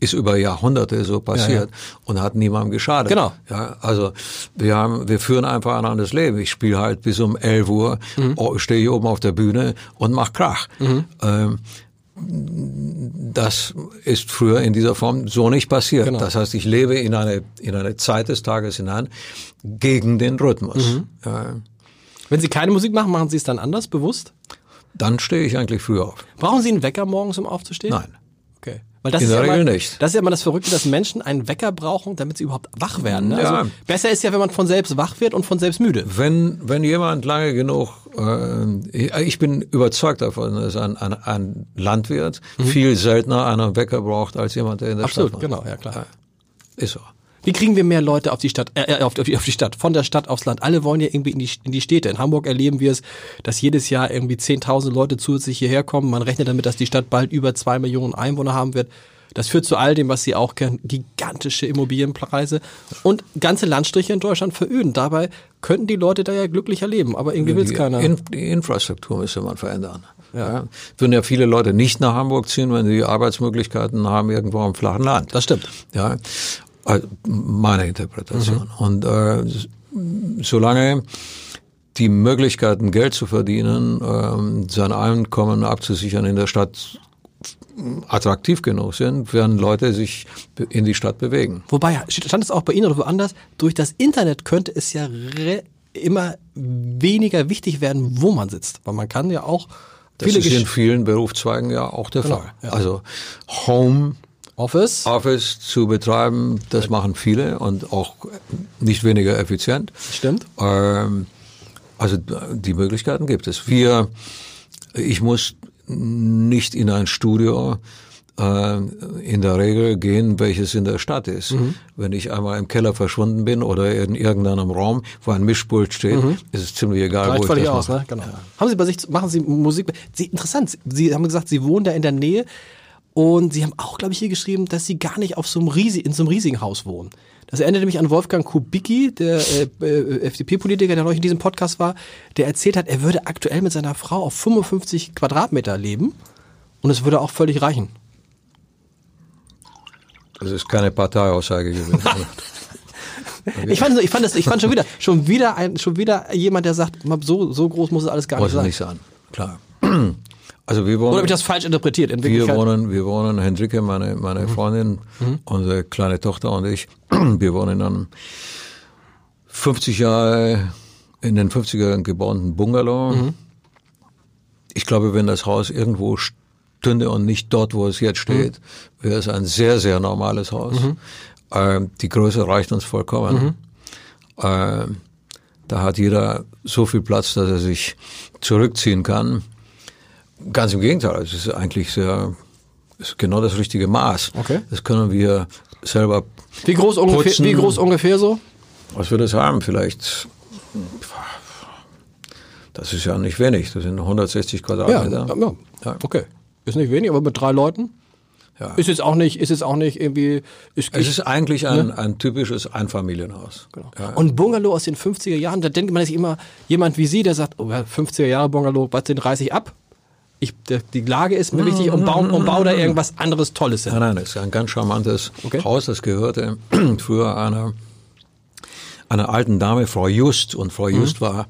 ist über Jahrhunderte so passiert und hat niemandem geschadet. Genau. Ja, also wir haben, wir führen einfach ein anderes Leben. Ich spiele halt bis um 11 Uhr, Mhm. oh, stehe hier oben auf der Bühne und mach Krach. Ähm, das ist früher in dieser Form so nicht passiert. Genau. Das heißt, ich lebe in eine, in eine Zeit des Tages hinein gegen den Rhythmus. Mhm. Ja, Wenn Sie keine Musik machen, machen Sie es dann anders, bewusst? dann stehe ich eigentlich früh auf. Brauchen Sie einen Wecker morgens, um aufzustehen? Nein. Weil das In ist der ja Regel nicht. Das ist ja immer das Verrückte, dass Menschen einen Wecker brauchen, damit sie überhaupt wach werden. Ne? Ja. Also besser ist ja, wenn man von selbst wach wird und von selbst müde. Wenn, wenn jemand lange genug, äh, ich bin überzeugt davon, dass ein, ein, ein Landwirt viel seltener einen Wecker braucht als jemand, der in der Mhm. Absolut, Stadt wohnt. genau, ja klar. Ist so. Wie kriegen wir mehr Leute auf die Stadt, äh, äh, auf, die, auf die Stadt, von der Stadt aufs Land? Alle wollen ja irgendwie in die, in die Städte. In Hamburg erleben wir es, dass jedes Jahr irgendwie 10.000 Leute zusätzlich hierher kommen. Man rechnet damit, dass die Stadt bald über zwei Millionen Einwohner haben wird. Das führt zu all dem, was Sie auch kennen, gigantische Immobilienpreise und ganze Landstriche in Deutschland veröden. Dabei könnten die Leute da ja glücklicher leben, aber irgendwie will es keiner. In, die Infrastruktur müsste man verändern. Ja. Würden ja viele Leute nicht nach Hamburg ziehen, wenn sie Arbeitsmöglichkeiten haben irgendwo am flachen Land. Das stimmt. Ja, meine Interpretation. Und äh, solange die Möglichkeiten, Geld zu verdienen, ähm, sein Einkommen abzusichern in der Stadt attraktiv genug sind, werden Leute sich in die Stadt bewegen. Wobei, stand es auch bei Ihnen oder woanders, durch das Internet könnte es ja re immer weniger wichtig werden, wo man sitzt. Weil man kann ja auch Das ist in vielen Berufszweigen ja auch der Genau, Fall. ja. Also Home Office. Office zu betreiben, das machen viele und auch nicht weniger effizient. Stimmt. Ähm, also die Möglichkeiten gibt es. Wir, ich muss nicht in ein Studio äh, in der Regel gehen, welches in der Stadt ist. Mhm. Wenn ich einmal im Keller verschwunden bin oder in irgendeinem Raum, wo ein Mischpult steht, ist es ziemlich egal, Mhm. Reicht wo ich völlig das aus, mache. ne? Genau. Haben Sie bei sich, machen Sie Musik? Sie, interessant. Sie haben gesagt, Sie wohnen da in der Nähe und Sie haben auch, glaube ich, hier geschrieben, dass Sie gar nicht auf so einem riesig, in so einem riesigen Haus wohnen. Das erinnert mich an Wolfgang Kubicki, der äh, äh, FDP-Politiker, der neulich in diesem Podcast war, der erzählt hat, er würde aktuell mit seiner Frau auf 55 Quadratmeter leben und es würde auch völlig reichen. Das ist keine Parteiaussage gewesen. Ich fand, ich fand das, ich fand schon wieder, schon wieder ein, schon wieder jemand, der sagt, so, so groß muss es alles gar Muss nicht es sein. nicht sein, klar. Also wir Oder wohnen, habe ich das falsch interpretiert? In wir wohnen, wir wohnen, Hendrike, meine, meine Freundin, unsere kleine Tochter und ich, wir wohnen in einem 50 Jahre, in den 50er Jahren gebauten Bungalow. Ich glaube, wenn das Haus irgendwo stünde und nicht dort, wo es jetzt steht, wäre es ein sehr, sehr normales Haus. Ähm, die Größe reicht uns vollkommen. Ähm, da hat jeder so viel Platz, dass er sich zurückziehen kann. Ganz im Gegenteil, es ist eigentlich sehr, es ist genau das richtige Maß. Okay. Das können wir selber Wie groß ungefähr, wie groß ungefähr so? Was wir das haben, vielleicht, das ist ja nicht wenig, das sind 160 Ja, Quadratmeter. ja, Ja. okay. Ist nicht wenig, aber mit drei Leuten? Ja. Ist jetzt auch nicht, ist jetzt auch nicht irgendwie, ist, Es ist eigentlich ein, ein typisches Einfamilienhaus. Genau. Ja. Und Bungalow aus den 50er Jahren, da denkt man sich immer, jemand wie Sie, der sagt, oh, ja, 50er Jahre Bungalow, was, den reiß ich ab? Ich, der, die Lage ist mir wichtig und bau, und bau da irgendwas anderes Tolles hin. Nein, nein, es ist ein ganz charmantes Okay. Haus, das gehörte früher einer, einer alten Dame, Frau Just, und Frau Just war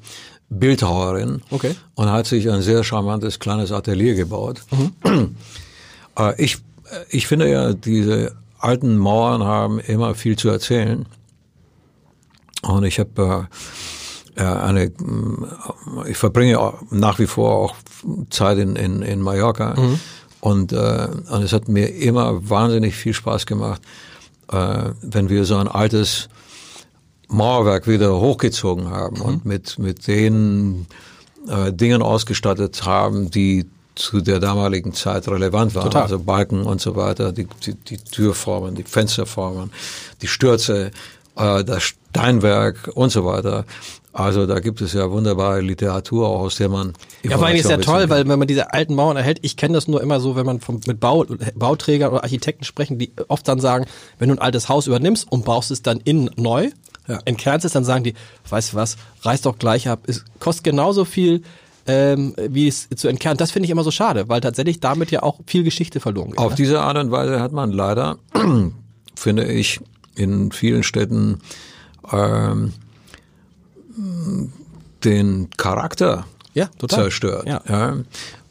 Bildhauerin Mhm. Okay. und hat sich ein sehr charmantes kleines Atelier gebaut. Mhm. Äh, ich, ich finde ja, diese alten Mauern haben immer viel zu erzählen. Und ich habe äh, äh, eine, mh, ich verbringe nach wie vor auch Zeit in, in, in Mallorca und, äh, und es hat mir immer wahnsinnig viel Spaß gemacht, äh, wenn wir so ein altes Mauerwerk wieder hochgezogen haben Mhm. und mit, mit den äh, Dingen ausgestattet haben, die zu der damaligen Zeit relevant waren. Total. Also Balken und so weiter, die, die, die Türformen, die Fensterformen, die Stürze, äh, das Steinwerk und so weiter. Also da gibt es ja wunderbare Literatur, auch aus der man Ja, vor allem ist ja toll, weil wenn man diese alten Mauern erhält, ich kenne das nur immer so, wenn man vom, mit Bau, Bauträgern oder Architekten sprechen, die oft dann sagen, wenn du ein altes Haus übernimmst und baust es dann innen neu, Ja. entkernst es, dann sagen die, weißt du was, reiß doch gleich ab, es kostet genauso viel, ähm, wie es zu entkernen. Das finde ich immer so schade, weil tatsächlich damit ja auch viel Geschichte verloren geht. Auf ne? diese Art und Weise hat man leider, finde ich, in vielen Städten ähm, den Charakter Ja, zerstört. Ja.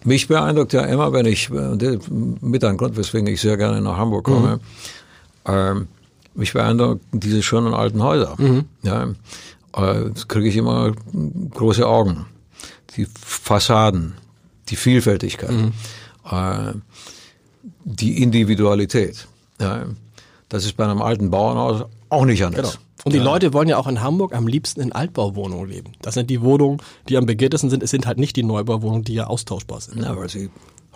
Mich beeindruckt ja immer, wenn ich, mit ein Grund, weswegen ich sehr gerne nach Hamburg komme, Mhm. ähm, mich beeindruckt diese schönen alten Häuser. Mhm. Ja, äh, das kriege ich immer große Augen. Die Fassaden, die Vielfältigkeit, Mhm. äh, die Individualität. Ja, das ist bei einem alten Bauernhaus auch nicht anders. Genau. Und die Leute wollen ja auch in Hamburg am liebsten in Altbauwohnungen leben. Das sind die Wohnungen, die am begehrtesten sind. Es sind halt nicht die Neubauwohnungen, die ja austauschbar sind. Ja, weil sie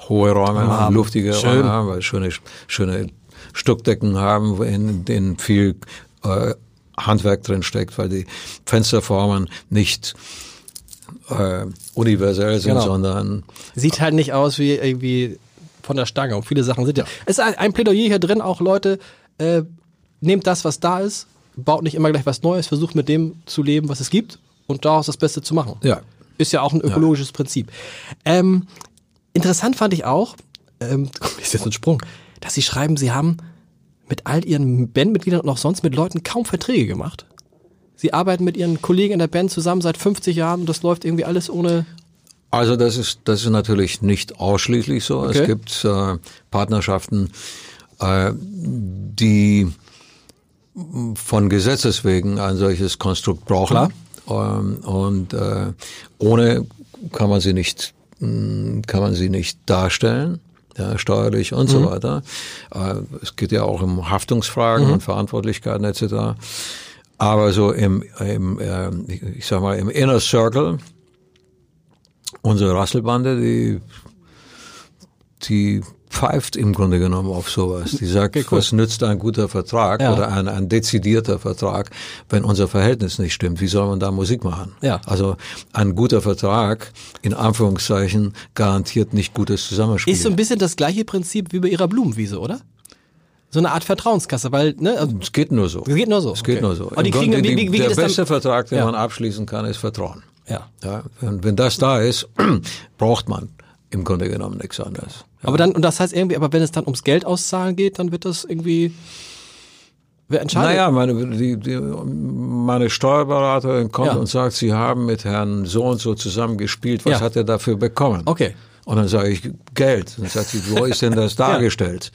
hohe Räume haben, haben. luftige Schön. Räume haben, weil schöne, schöne Stuckdecken haben, in denen viel äh, Handwerk drin steckt, weil die Fensterformen nicht äh, universell sind, Genau. sondern Sieht halt nicht aus wie irgendwie von der Stange. Und viele Sachen sind ja. Es ist ein ein Plädoyer hier drin, auch Leute, äh, nehmt das, was da ist, baut nicht immer gleich was Neues, versucht mit dem zu leben, was es gibt und daraus das Beste zu machen. ja. Ist ja auch ein ökologisches Prinzip. Ähm, interessant fand ich auch, ähm, ist jetzt ein Sprung, dass sie schreiben, sie haben mit all ihren Bandmitgliedern und auch sonst mit Leuten kaum Verträge gemacht. Sie arbeiten mit ihren Kollegen in der Band zusammen seit 50 Jahren und das läuft irgendwie alles ohne. Also das ist das ist natürlich nicht ausschließlich so. Okay. Es gibt äh, Partnerschaften, die von Gesetzes wegen ein solches Konstrukt brauchen. Ähm, und äh, ohne kann man sie nicht mh, kann man sie nicht darstellen. Ja, steuerlich und so weiter. Äh, es geht ja auch um Haftungsfragen und Verantwortlichkeiten etc. Aber so im, im äh, ich sag mal, im Inner Circle unsere Rasselbande, die, die pfeift im Grunde genommen auf sowas. Die sagt, Okay, cool. was nützt ein guter Vertrag Ja. oder ein, ein dezidierter Vertrag, wenn unser Verhältnis nicht stimmt? Wie soll man da Musik machen? Ja. Also ein guter Vertrag, in Anführungszeichen, garantiert nicht gutes Zusammenspiel. Ist so ein bisschen das gleiche Prinzip wie bei ihrer Blumenwiese, oder? So eine Art Vertrauenskasse, weil, ne? also- es geht nur so. Es geht nur so, Es geht okay. nur so. Und die kriegen- Grunde, wie- wie- wie der geht es dann- beste Vertrag, den Ja. man abschließen kann, ist Vertrauen. Ja. Ja, wenn, wenn das da ist, braucht man im Grunde genommen nichts anderes. Aber dann, und das heißt irgendwie, aber wenn es dann ums Geld auszahlen geht, dann wird das irgendwie, wer entscheidet? Naja, meine, die, die, meine Steuerberaterin kommt Ja. und sagt, Sie haben mit Herrn so und so zusammen gespielt, was Ja. hat er dafür bekommen? Okay. Und dann sage ich, Geld. Und dann sagt sie, wo ist denn das dargestellt?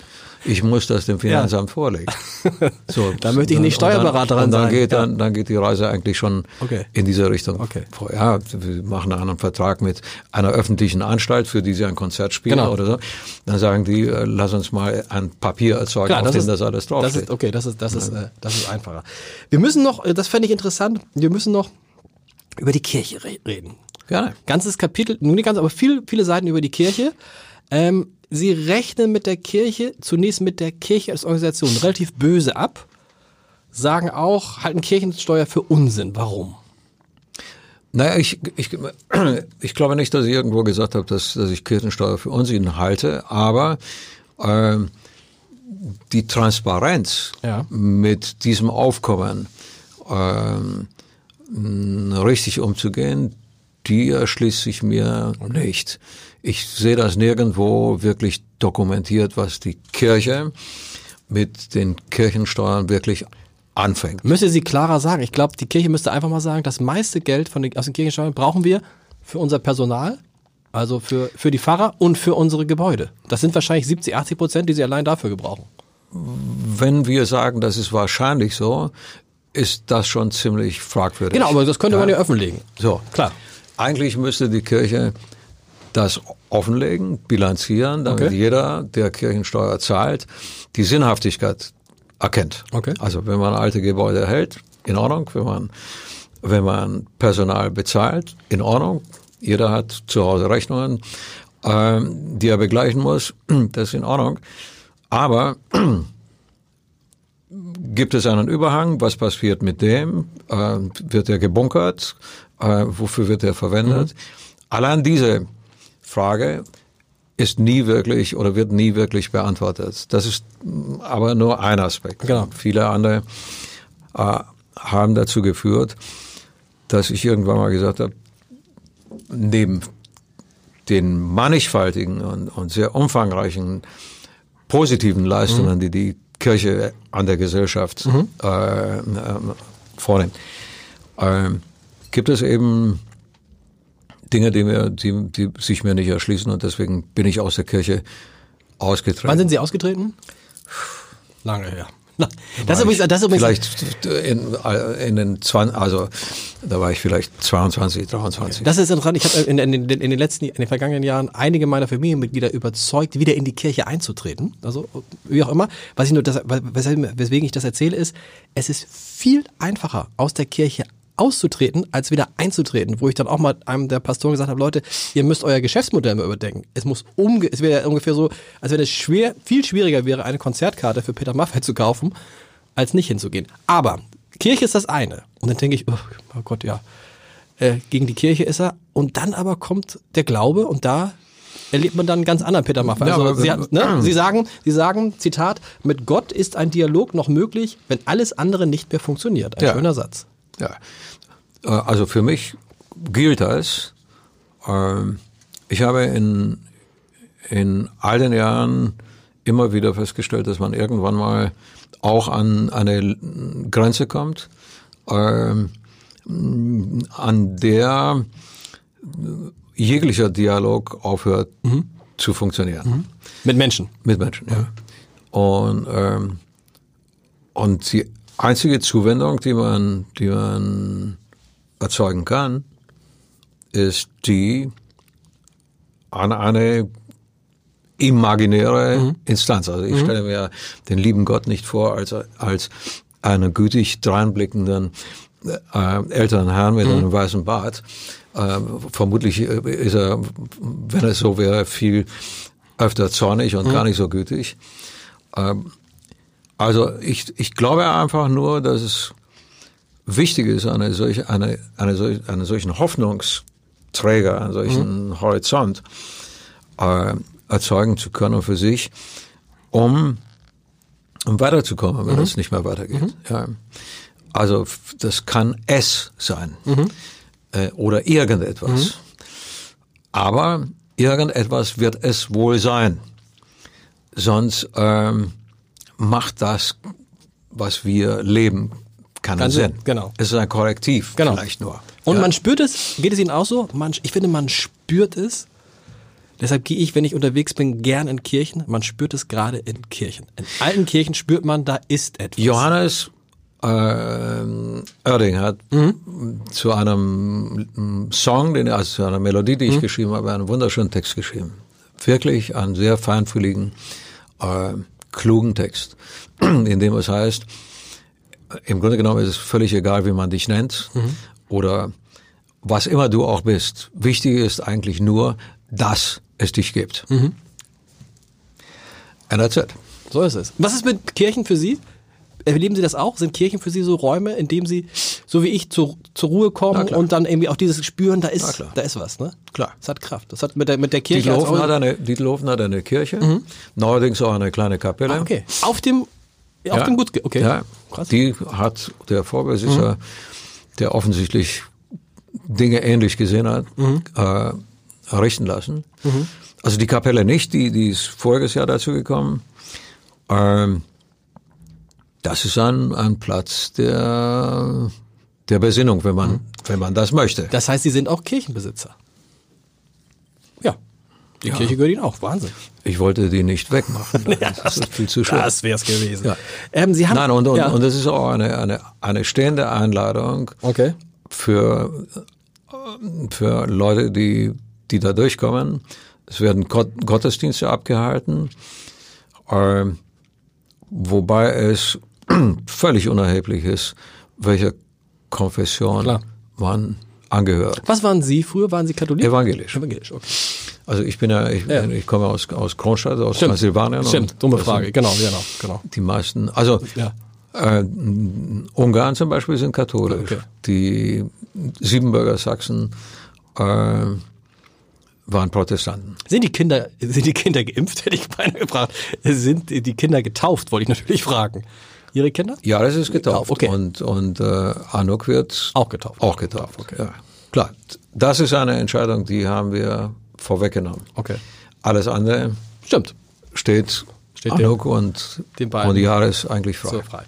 Ich muss das dem Finanzamt vorlegen. So, Da möchte ich nicht Steuerberaterin und dann sein. Geht Ja. dann, dann geht die Reise eigentlich schon Okay. in diese Richtung. Okay. Ja, wir machen einen Vertrag mit einer öffentlichen Anstalt, für die sie ein Konzert spielen Genau. oder so. Dann sagen die, äh, lass uns mal ein Papier erzeugen, auf dem das alles das draufsteht. ist, okay, das ist, das ist, äh, das ist einfacher. Wir müssen noch, äh, das fände ich interessant, wir müssen noch über die Kirche re reden. Gerne. Ganzes Kapitel, nur nicht ganz, aber viel, viele Seiten über die Kirche. Ähm, sie rechnen mit der Kirche, zunächst mit der Kirche als Organisation relativ böse ab, sagen auch, halten Kirchensteuer für Unsinn. Warum? Naja, ich, ich, ich glaube nicht, dass ich irgendwo gesagt habe, dass, dass ich Kirchensteuer für Unsinn halte, aber ähm, die Transparenz Ja. mit diesem Aufkommen mh, richtig umzugehen, die erschließt sich mir nicht. Ich sehe das nirgendwo wirklich dokumentiert, was die Kirche mit den Kirchensteuern wirklich anfängt. Müsste sie klarer sagen. Ich glaube, die Kirche müsste einfach mal sagen, das meiste Geld von den, aus den Kirchensteuern brauchen wir für unser Personal, also für, für die Pfarrer und für unsere Gebäude. Das sind wahrscheinlich 70, 80 Prozent, die sie allein dafür gebrauchen. Wenn wir sagen, das ist wahrscheinlich so, ist das schon ziemlich fragwürdig. Genau, aber das könnte man ja offenlegen. So. Klar. Eigentlich müsste die Kirche das offenlegen, bilanzieren, damit Okay. jeder, der Kirchensteuer zahlt, die Sinnhaftigkeit erkennt. Okay. Also wenn man alte Gebäude hält, in Ordnung. Wenn man, wenn man Personal bezahlt, in Ordnung. Jeder hat zu Hause Rechnungen, ähm, die er begleichen muss. Das ist in Ordnung. Aber gibt es einen Überhang? Was passiert mit dem? Äh, wird er gebunkert? Äh, wofür wird er verwendet? Allein diese Frage ist nie wirklich oder wird nie wirklich beantwortet. Das ist mm, aber nur ein Aspekt. Genau. Viele andere äh, haben dazu geführt, dass ich irgendwann mal gesagt habe, neben den mannigfaltigen und, und sehr umfangreichen positiven Leistungen, die die Kirche an der Gesellschaft äh, äh, vornimmt, äh, gibt es eben Dinge, die mir, die, die sich mir nicht erschließen und deswegen bin ich aus der Kirche ausgetreten. Wann sind Sie ausgetreten? Lange her. Das ist übrigens, das ist vielleicht in, in den 20, also da war ich vielleicht 22, 23. Das ist interessant. Ich habe in, in, in, den letzten, in den vergangenen Jahren einige meiner Familienmitglieder überzeugt, wieder in die Kirche einzutreten. Also wie auch immer. Was ich nur, das, weswegen ich das erzähle, ist, es ist viel einfacher aus der Kirche auszutreten, als wieder einzutreten. Wo ich dann auch mal einem der Pastoren gesagt habe, Leute, ihr müsst euer Geschäftsmodell mal überdenken. Es muss umge, es wäre ungefähr so, als wenn es schwer, viel schwieriger wäre, eine Konzertkarte für Peter Maffay zu kaufen, als nicht hinzugehen. Aber Kirche ist das eine. Und dann denke ich, oh, oh Gott, ja, äh, gegen die Kirche ist er. Und dann aber kommt der Glaube und da erlebt man dann einen ganz anderen Peter Maffay. Ja, Also aber- sie, hat, ne, sie sagen, sie sagen, Zitat, mit Gott ist ein Dialog noch möglich, wenn alles andere nicht mehr funktioniert. Ein Ja. schöner Satz. Ja. Äh, Also für mich gilt das. ähm, Ich habe in, in all den Jahren immer wieder festgestellt, dass man irgendwann mal auch an eine Grenze kommt, ähm, an der jeglicher Dialog aufhört zu funktionieren Mit Menschen. mit Menschen. Ja. Und ähm, und die einzige Zuwendung, die man, die man erzeugen kann, ist die an eine imaginäre Instanz. Also ich stelle mir den lieben Gott nicht vor als als einen gütig dreinblickenden äh, älteren Herrn mit einem weißen Bart. Äh, vermutlich ist er, wenn es so wäre, viel öfter zornig und gar nicht so gütig. Ähm, also ich, ich glaube einfach nur, dass es wichtig ist, eine solche, eine, eine solch, einen solchen Hoffnungsträger, einen solchen Horizont äh, erzeugen zu können für sich, um, um weiterzukommen, wenn es nicht mehr weitergeht. Ja. Also das kann es sein äh, oder irgendetwas. Aber irgendetwas wird es wohl sein. Sonst ähm, macht das, was wir leben, keinen Sinn, Sinn. genau. Es ist ein Korrektiv Genau. vielleicht nur. Und Ja. man spürt es, geht es Ihnen auch so? Man, ich finde, man spürt es. Deshalb gehe ich, wenn ich unterwegs bin, gern in Kirchen. Man spürt es gerade in Kirchen. In alten Kirchen spürt man, da ist etwas. Johannes ähm, Oerding hat zu einem mm, Song, den, also zu einer Melodie, die ich geschrieben habe, einen wunderschönen Text geschrieben. Wirklich einen sehr feinfühligen, äh, klugen Text, in dem es heißt, im Grunde genommen ist es völlig egal, wie man dich nennt oder was immer du auch bist. Wichtig ist eigentlich nur, dass es dich gibt. And that's it. So ist es. Was ist mit Kirchen für Sie? Erleben Sie das auch? Sind Kirchen für Sie so Räume, in denen Sie, so wie ich, zur, zur Ruhe kommen und dann irgendwie auch dieses spüren, da ist, da ist was, ne? Klar. Das hat Kraft. Das hat mit der, mit der Kirche Dietelhofen hat, eine, Dietelhofen hat eine Kirche, neuerdings auch eine kleine Kapelle. ah, okay. Auf dem, auf Ja. dem Gut, okay. Ja, Krass. die hat der Vorbesitzer, der offensichtlich Dinge ähnlich gesehen hat, äh, errichten lassen. Also die Kapelle nicht, die, die ist voriges Jahr dazu gekommen. Ähm, das ist ein, ein Platz der, der Besinnung, wenn man, wenn man das möchte. Das heißt, Sie sind auch Kirchenbesitzer. Ja. Die Kirche gehört Ihnen auch. Wahnsinn. Ich wollte die nicht wegmachen. Das ist viel zu schwer. Das wär's gewesen. Ja. Ähm, Sie haben, Nein, und, und, ja. und das ist auch eine, eine, eine stehende Einladung Okay. für, für Leute, die, die da durchkommen. Es werden Gott, Gottesdienste abgehalten, äh, wobei es völlig unerheblich ist, welcher Konfession Klar. man angehört. Was waren Sie früher? Waren Sie Katholik? Evangelisch. Evangelisch, okay. Also ich bin ja, ich, Ja. ich komme aus, aus Kronstadt, aus Stimmt. Transsilvanien. Stimmt, dumme Frage. Genau, genau, genau. Die meisten, also Ja. äh, Ungarn zum Beispiel sind katholisch. Okay. Die Siebenbürger Sachsen äh, waren Protestanten. Sind die Kinder, sind die Kinder geimpft? Hätte ich beinahe gefragt. Sind die Kinder getauft? Wollte ich natürlich fragen. Ihre Kinder? Ja, das ist getauft. Okay. Und, und äh, Anuk wird Auch getauft. auch getauft. Ja. Klar, das ist eine Entscheidung, die haben wir vorweggenommen. Okay. Alles andere Stimmt. steht, Steht Anuk und, den beiden. und Jahres eigentlich frei. So frei.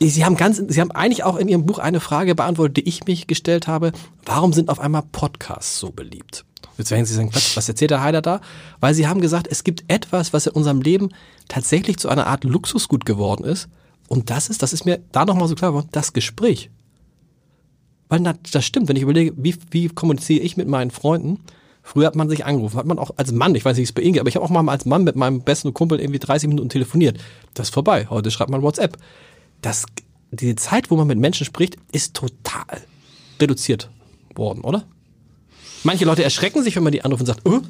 Sie haben ganz, Sie haben eigentlich auch in Ihrem Buch eine Frage beantwortet, die ich mich gestellt habe. Warum sind auf einmal Podcasts so beliebt? Jetzt werden Sie sagen, was, was erzählt der Heider da? Weil Sie haben gesagt, es gibt etwas, was in unserem Leben tatsächlich zu einer Art Luxusgut geworden ist. Und das ist, das ist mir da nochmal so klar geworden, das Gespräch. Weil na, das stimmt, wenn ich überlege, wie, wie kommuniziere ich mit meinen Freunden? Früher hat man sich angerufen, hat man auch als Mann, ich weiß nicht, wie es bei Ihnen geht, aber ich habe auch mal als Mann mit meinem besten Kumpel irgendwie 30 Minuten telefoniert. Das ist vorbei. Heute schreibt man WhatsApp. Das, die Zeit, wo man mit Menschen spricht, ist total reduziert worden, oder? Manche Leute erschrecken sich, wenn man die anruft und sagt, oh,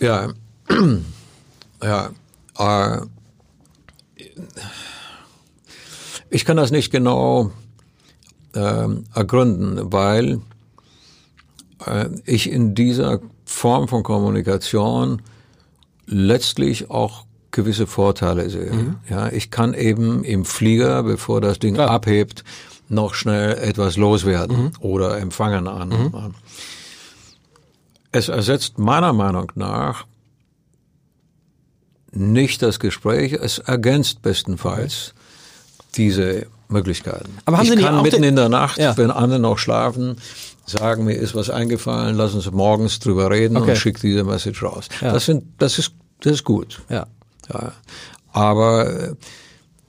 Ja, ja. Äh, ich kann das nicht genau ähm, ergründen, weil äh, ich in dieser Form von Kommunikation letztlich auch gewisse Vorteile sehe. Ja, ich kann eben im Flieger, bevor das Ding Klar. abhebt, noch schnell etwas loswerden oder empfangen an. Es ersetzt meiner Meinung nach nicht das Gespräch, es ergänzt bestenfalls diese Möglichkeiten. Aber haben ich Sie kann mitten in der Nacht, Ja. wenn andere noch schlafen, sagen, mir ist was eingefallen, lass uns morgens drüber reden Okay. und schick diese Message raus. Ja. Das, sind, das, ist, das ist gut. ja. Ja. Aber äh,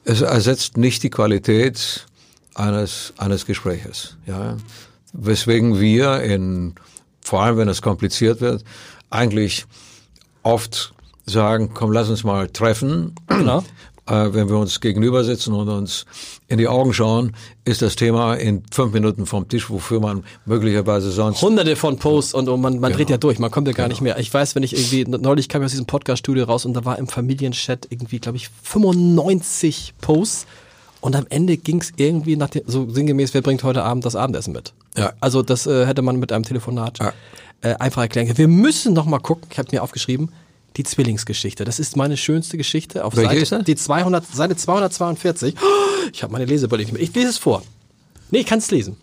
es ersetzt nicht die Qualität eines, eines Gespräches. Ja. Weswegen wir in, vor allem wenn es kompliziert wird, eigentlich oft sagen, komm, lass uns mal treffen. Genau. Äh, wenn wir uns gegenüber sitzen und uns in die Augen schauen, ist das Thema in fünf Minuten vom Tisch, wofür man möglicherweise sonst Hunderte von Posts und, und man, man dreht Genau. ja durch, man kommt ja gar nicht mehr. Ich weiß, wenn ich irgendwie, neulich kam ich aus diesem Podcast-Studio raus und da war im Familienchat irgendwie, glaube ich, 95 Posts und am Ende ging es irgendwie nach dem, so sinngemäß, wer bringt heute Abend das Abendessen mit? Ja. Also das äh, hätte man mit einem Telefonat Ja. äh, einfach erklären können. Wir müssen noch mal gucken, ich habe mir aufgeschrieben, die Zwillingsgeschichte. Das ist meine schönste Geschichte auf Welche Seite, die 200, Seite 242. Ich habe meine Lesebrille nicht mehr. Ich lese es vor. Nee, ich kann es lesen.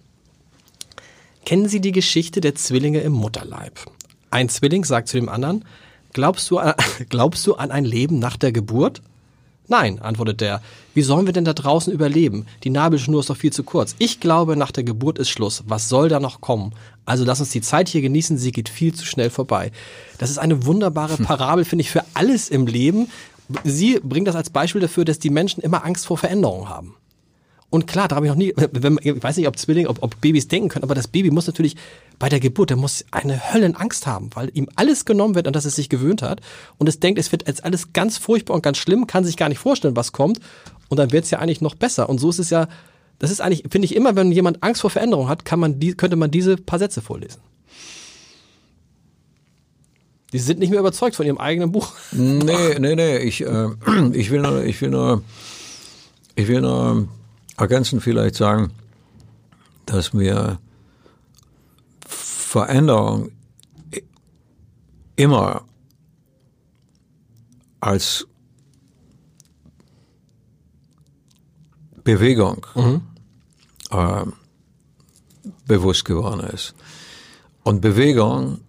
Kennen Sie die Geschichte der Zwillinge im Mutterleib? Ein Zwilling sagt zu dem anderen, glaubst du, an, glaubst du an ein Leben nach der Geburt? Nein, antwortet der. Wie sollen wir denn da draußen überleben? Die Nabelschnur ist doch viel zu kurz. Ich glaube, nach der Geburt ist Schluss. Was soll da noch kommen? Also lass uns die Zeit hier genießen, sie geht viel zu schnell vorbei. Das ist eine wunderbare Parabel, finde ich, für alles im Leben. Sie bringt das als Beispiel dafür, dass die Menschen immer Angst vor Veränderungen haben. Und klar, da habe ich noch nie, wenn, ich weiß nicht, ob Zwillinge, ob, ob Babys denken können, aber das Baby muss natürlich bei der Geburt, der muss eine Höllenangst haben, weil ihm alles genommen wird, an das es sich gewöhnt hat. Und es denkt, es wird jetzt alles ganz furchtbar und ganz schlimm, kann sich gar nicht vorstellen, was kommt. Und dann wird es ja eigentlich noch besser. Und so ist es ja, das ist eigentlich, finde ich immer, wenn jemand Angst vor Veränderung hat, kann man die, könnte man diese paar Sätze vorlesen. Die sind nicht mehr überzeugt von ihrem eigenen Buch. Nee, nee, nee, ich, äh, ich will nur, ich will nur, ich will nur ergänzend vielleicht sagen, dass mir Veränderung immer als Bewegung äh, bewusst geworden ist. Und Bewegung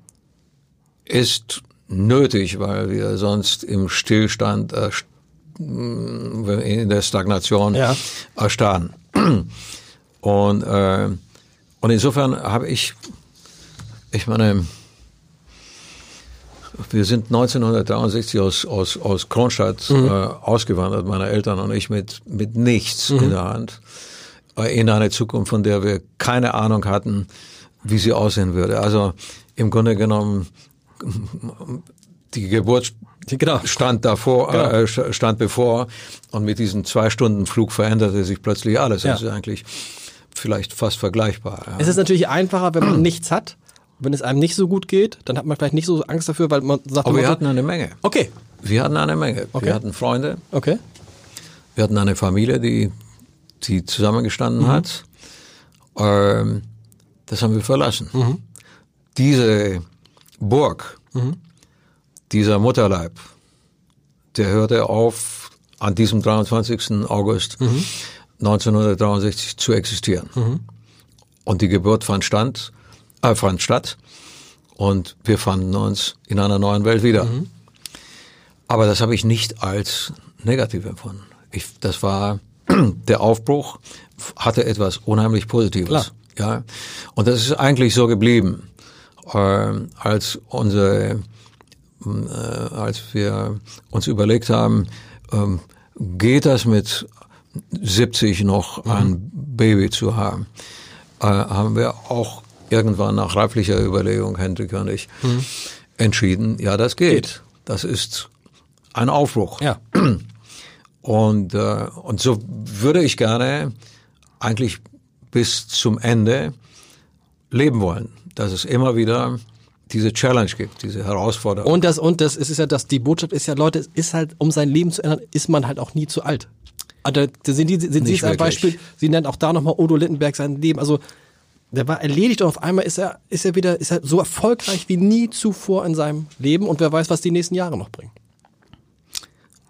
ist nötig, weil wir sonst im Stillstand äh, in der Stagnation Ja. erstarren. Und, äh, und insofern habe ich, ich meine, wir sind 1963 aus, aus, aus Kronstadt äh, ausgewandert, meine Eltern und ich, mit, mit nichts in der Hand, äh, in eine Zukunft, von der wir keine Ahnung hatten, wie sie aussehen würde. Also im Grunde genommen die Geburt Genau. stand davor, Genau. äh, st- stand bevor und mit diesem zwei Stunden Flug veränderte sich plötzlich alles. Das Ja. ist eigentlich vielleicht fast vergleichbar. Ja. Es ist natürlich einfacher, wenn man nichts hat. Wenn es einem nicht so gut geht, dann hat man vielleicht nicht so Angst dafür, weil man sagt, Aber wir hatten eine Menge. okay, Wir hatten eine Menge. Okay. Wir hatten Freunde, okay, wir hatten eine Familie, die, die zusammengestanden Mhm. hat. Ähm, das haben wir verlassen. Mhm. Diese Burg, dieser Mutterleib, der hörte auf an diesem 23. August Mhm. 1963 zu existieren. Und die Geburt fand, stand, äh, fand statt und wir fanden uns in einer neuen Welt wieder. Mhm. Aber das habe ich nicht als negativ empfunden. Ich, das war der Aufbruch hatte etwas unheimlich Positives. Klar. Ja, und das ist eigentlich so geblieben, ähm, als unsere, äh, als wir uns überlegt haben, ähm, geht das mit 70 noch ein Baby zu haben, äh, haben wir auch irgendwann nach reiflicher Überlegung, Hendrik und ich, entschieden, ja, das geht. Das ist ein Aufbruch. ja. Und, äh, und so würde ich gerne eigentlich bis zum Ende leben wollen, dass es immer wieder diese Challenge gibt, diese Herausforderung. Und das, und das ist, ja, dass die Botschaft ist ja, Leute, es ist halt, um sein Leben zu ändern, ist man halt auch nie zu alt. Also, sind, die, sind Sie ein. Beispiel, Sie nennen auch da nochmal Udo Littenberg sein Leben, also, der war erledigt und auf einmal ist er, ist er wieder, ist er so erfolgreich wie nie zuvor in seinem Leben und wer weiß, was die nächsten Jahre noch bringen.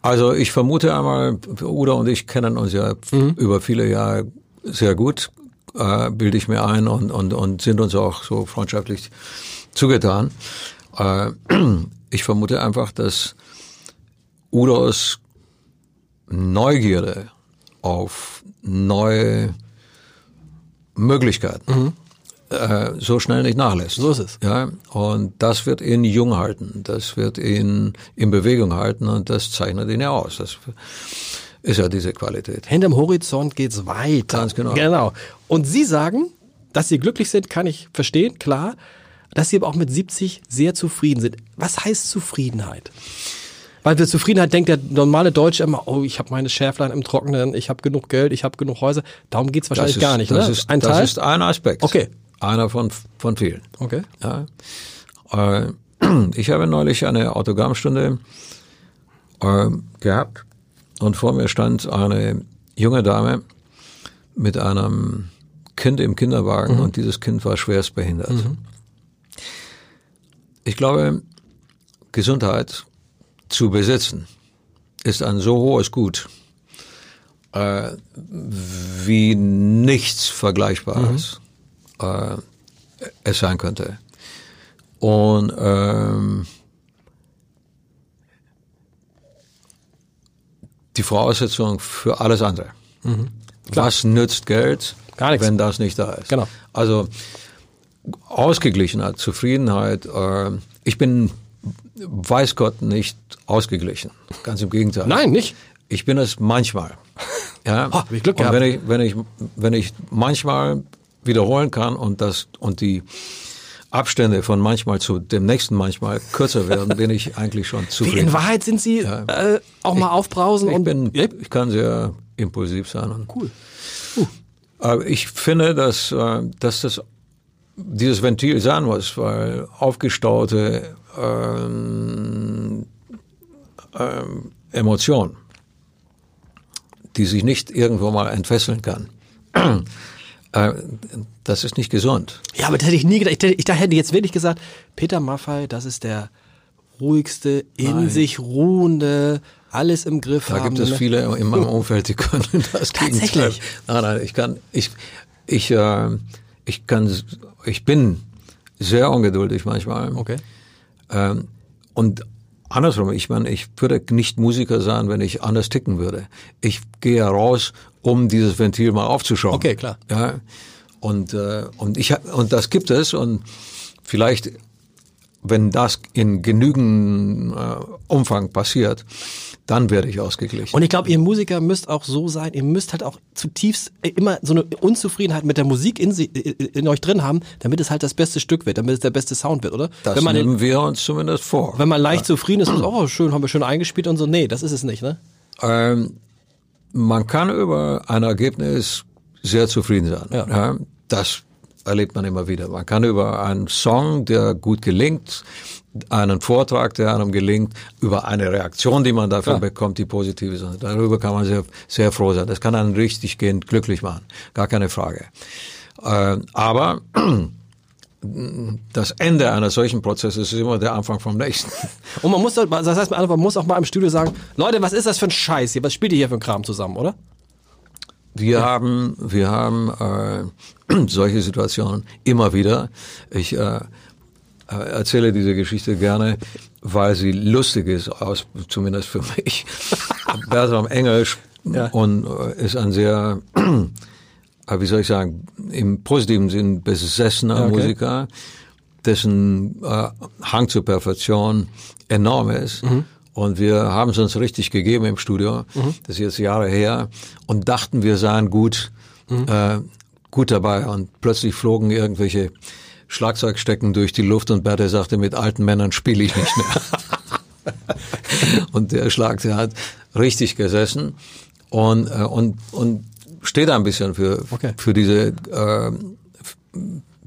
Also ich vermute einmal, Udo und ich kennen uns ja Mhm. über viele Jahre sehr gut, äh, bilde ich mir ein und, und, und sind uns auch so freundschaftlich zugetan. Äh, ich vermute einfach, dass Udos Neugierde auf neue Möglichkeiten äh, so schnell nicht nachlässt. Mhm. So ist es. Ja, und das wird ihn jung halten, das wird ihn in Bewegung halten und das zeichnet ihn ja aus. Das ist ja diese Qualität. Hinterm Horizont geht's weiter. Ganz genau. Genau. Und Sie sagen, dass Sie glücklich sind, kann ich verstehen, klar. Dass Sie aber auch mit 70 sehr zufrieden sind. Was heißt Zufriedenheit? Weil wir Zufriedenheit denkt der normale Deutsche immer, oh, ich habe meine Schäflein im Trockenen, ich habe genug Geld, ich habe genug Häuser. Darum geht's wahrscheinlich ist, gar nicht, das ne? Ist, Ein das Teil? ist ein Aspekt. Okay. Einer von, von vielen. okay. Ja. Äh, ich habe neulich eine Autogrammstunde äh, gehabt und vor mir stand eine junge Dame mit einem Kind im Kinderwagen und dieses Kind war schwerst behindert. Ich glaube, Gesundheit zu besitzen ist ein so hohes Gut äh, wie nichts Vergleichbares äh, es sein könnte. Und ähm, die Voraussetzung für alles andere. Was nützt Geld, Mhm. Wenn das nicht da ist? Genau. Also Ausgeglichenheit, Zufriedenheit. Äh, ich bin, weiß Gott, nicht ausgeglichen. Ganz im Gegenteil. Nein, nicht. Ich bin es manchmal. Ja. Oh, ich Glück und gehabt. wenn ich, wenn ich, wenn ich manchmal wiederholen kann und das, und die Abstände von manchmal zu dem nächsten manchmal kürzer werden, bin ich eigentlich schon Wie zufrieden. in Wahrheit sind Sie äh, auch mal aufbrausen Ich und bin, Ja, ich kann sehr impulsiv sein. Und cool. aber ich finde, dass, äh, dass das dieses Ventil sein muss, weil aufgestaute ähm, ähm, Emotion, die sich nicht irgendwo mal entfesseln kann, äh, das ist nicht gesund. Ja, aber das hätte ich nie gedacht. Ich, hätte- jetzt wirklich gesagt, Peter Maffei, das ist der ruhigste, in Nein. sich ruhende, alles im Griff Da gibt es viele in meinem Umfeld, die können das Tatsächlich? Gegenteil. Nein, nein, ich kann, ich, ich, äh, ich kann, ich bin sehr ungeduldig manchmal. Okay. Ähm, und andersrum, ich meine, ich würde nicht Musiker sein, wenn ich anders ticken würde. Ich gehe raus, um dieses Ventil mal aufzuschrauben. Okay, klar. Ja. Und, äh, und ich und das gibt es und vielleicht wenn das in genügend äh, Umfang passiert, dann werde ich ausgeglichen. Und ich glaube, ihr Musiker müsst auch so sein, ihr müsst halt auch zutiefst äh, immer so eine Unzufriedenheit mit der Musik in, sie, in euch drin haben, damit es halt das beste Stück wird, damit es der beste Sound wird, oder? das wenn man, nehmen wir uns zumindest vor. wenn man leicht zufrieden ist, und so, oh schön, haben wir schön eingespielt und so. Nee, das ist es nicht, ne? Ähm, man kann über ein Ergebnis sehr zufrieden sein. Ja. das erlebt man immer wieder. Man kann über einen Song, der gut gelingt, einen Vortrag, der einem gelingt, über eine Reaktion, die man dafür Klar. bekommt, die positiv ist. Darüber kann man sehr, sehr froh sein. Das kann einen richtig gehend glücklich machen. Gar keine Frage. Äh, aber das Ende eines solchen Prozesses ist immer der Anfang vom nächsten. Und man muss, doch- das heißt, man muss auch mal im Studio sagen, Leute, was ist das für ein Scheiß hier? Was spielt ihr hier für ein Kram zusammen, oder? Wir haben, wir haben äh, solche Situationen immer wieder. Ich äh, äh, erzähle diese Geschichte gerne, weil sie lustig ist, aus, zumindest für mich. Bertram Engels Ja. und äh, ist ein sehr, äh, wie soll ich sagen, im positiven Sinn besessener okay. Musiker, dessen äh, Hang zur Perfektion enorm ist. Und wir haben es uns richtig gegeben im Studio, das ist jetzt Jahre her, und dachten, wir seien gut, äh, gut dabei. Und plötzlich flogen irgendwelche Schlagzeugstecken durch die Luft und Berthe sagte, mit alten Männern spiele ich nicht mehr. und der Schlag, der hat richtig gesessen und, äh, und, und steht ein bisschen für, Okay. für diese, äh,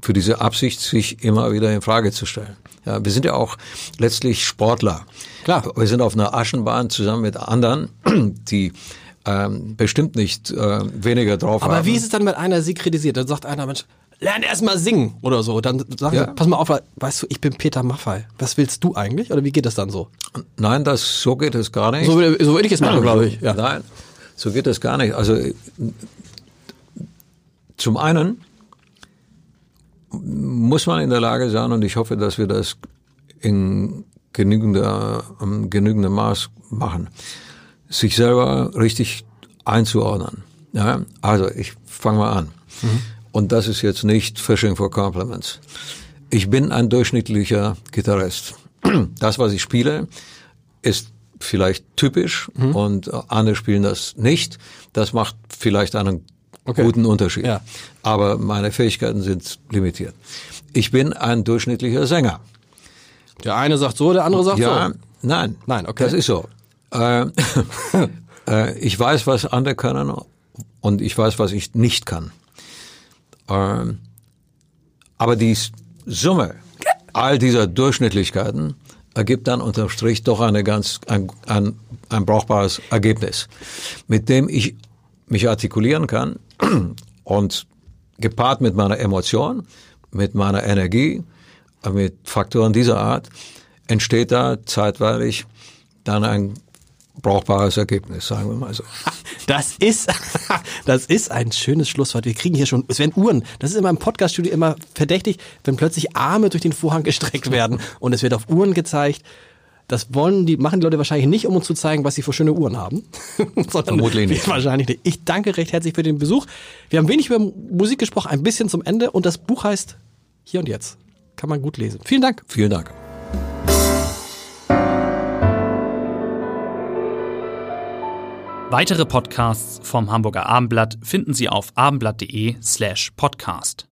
für diese Absicht, sich immer wieder in Frage zu stellen. Ja, wir sind ja auch letztlich Sportler. Klar. Wir sind auf einer Aschenbahn zusammen mit anderen, die ähm, bestimmt nicht äh, weniger drauf haben. Aber wie ist es dann, wenn einer sie kritisiert? Dann sagt einer, Mensch, lern erst mal singen oder so. Dann sagen Ja. sie, pass mal auf, weißt du, ich bin Peter Maffay. Was willst du eigentlich? Oder wie geht das dann so? Nein, das so geht es gar nicht. So, will- so würde ich es machen, glaube ich. Ja. Nein, so geht es gar nicht. Also zum einen muss man in der Lage sein, und ich hoffe, dass wir das in genügender, ähm, genügendem Maß machen, sich selber richtig einzuordnen. Ja? Also ich fange mal an. Und das ist jetzt nicht Fishing for Compliments. Ich bin ein durchschnittlicher Gitarrist. Das, was ich spiele, ist vielleicht typisch und äh, andere spielen das nicht. Das macht vielleicht einen Okay. guten Unterschied. Ja. Aber meine Fähigkeiten sind limitiert. Ich bin ein durchschnittlicher Sänger. Der eine sagt so, der andere sagt Ja, so. nein. Nein, okay. Das ist so. Äh, äh, ich weiß, was andere können und ich weiß, was ich nicht kann. Ähm, aber die Summe all dieser Durchschnittlichkeiten ergibt dann unterm Strich doch eine ganz, ein, ein, ein brauchbares Ergebnis, mit dem ich mich artikulieren kann und gepaart mit meiner Emotion, mit meiner Energie, mit Faktoren dieser Art, entsteht da zeitweilig dann ein brauchbares Ergebnis, sagen wir mal so. Das ist, das ist ein schönes Schlusswort. Wir kriegen hier schon, es werden Uhren. Das ist immer im Podcaststudio immer verdächtig, wenn plötzlich Arme durch den Vorhang gestreckt werden und es wird auf Uhren gezeigt. Das wollen die, machen die Leute wahrscheinlich nicht, um uns zu zeigen, was sie für schöne Uhren haben. Sondern Vermutlich nicht. Wahrscheinlich nicht. Ich danke recht herzlich für den Besuch. Wir haben wenig über Musik gesprochen, ein bisschen zum Ende und das Buch heißt Hier und Jetzt. Kann man gut lesen. Vielen Dank. Vielen Dank. Weitere Podcasts vom Hamburger Abendblatt finden Sie auf abendblatt.de slash podcast.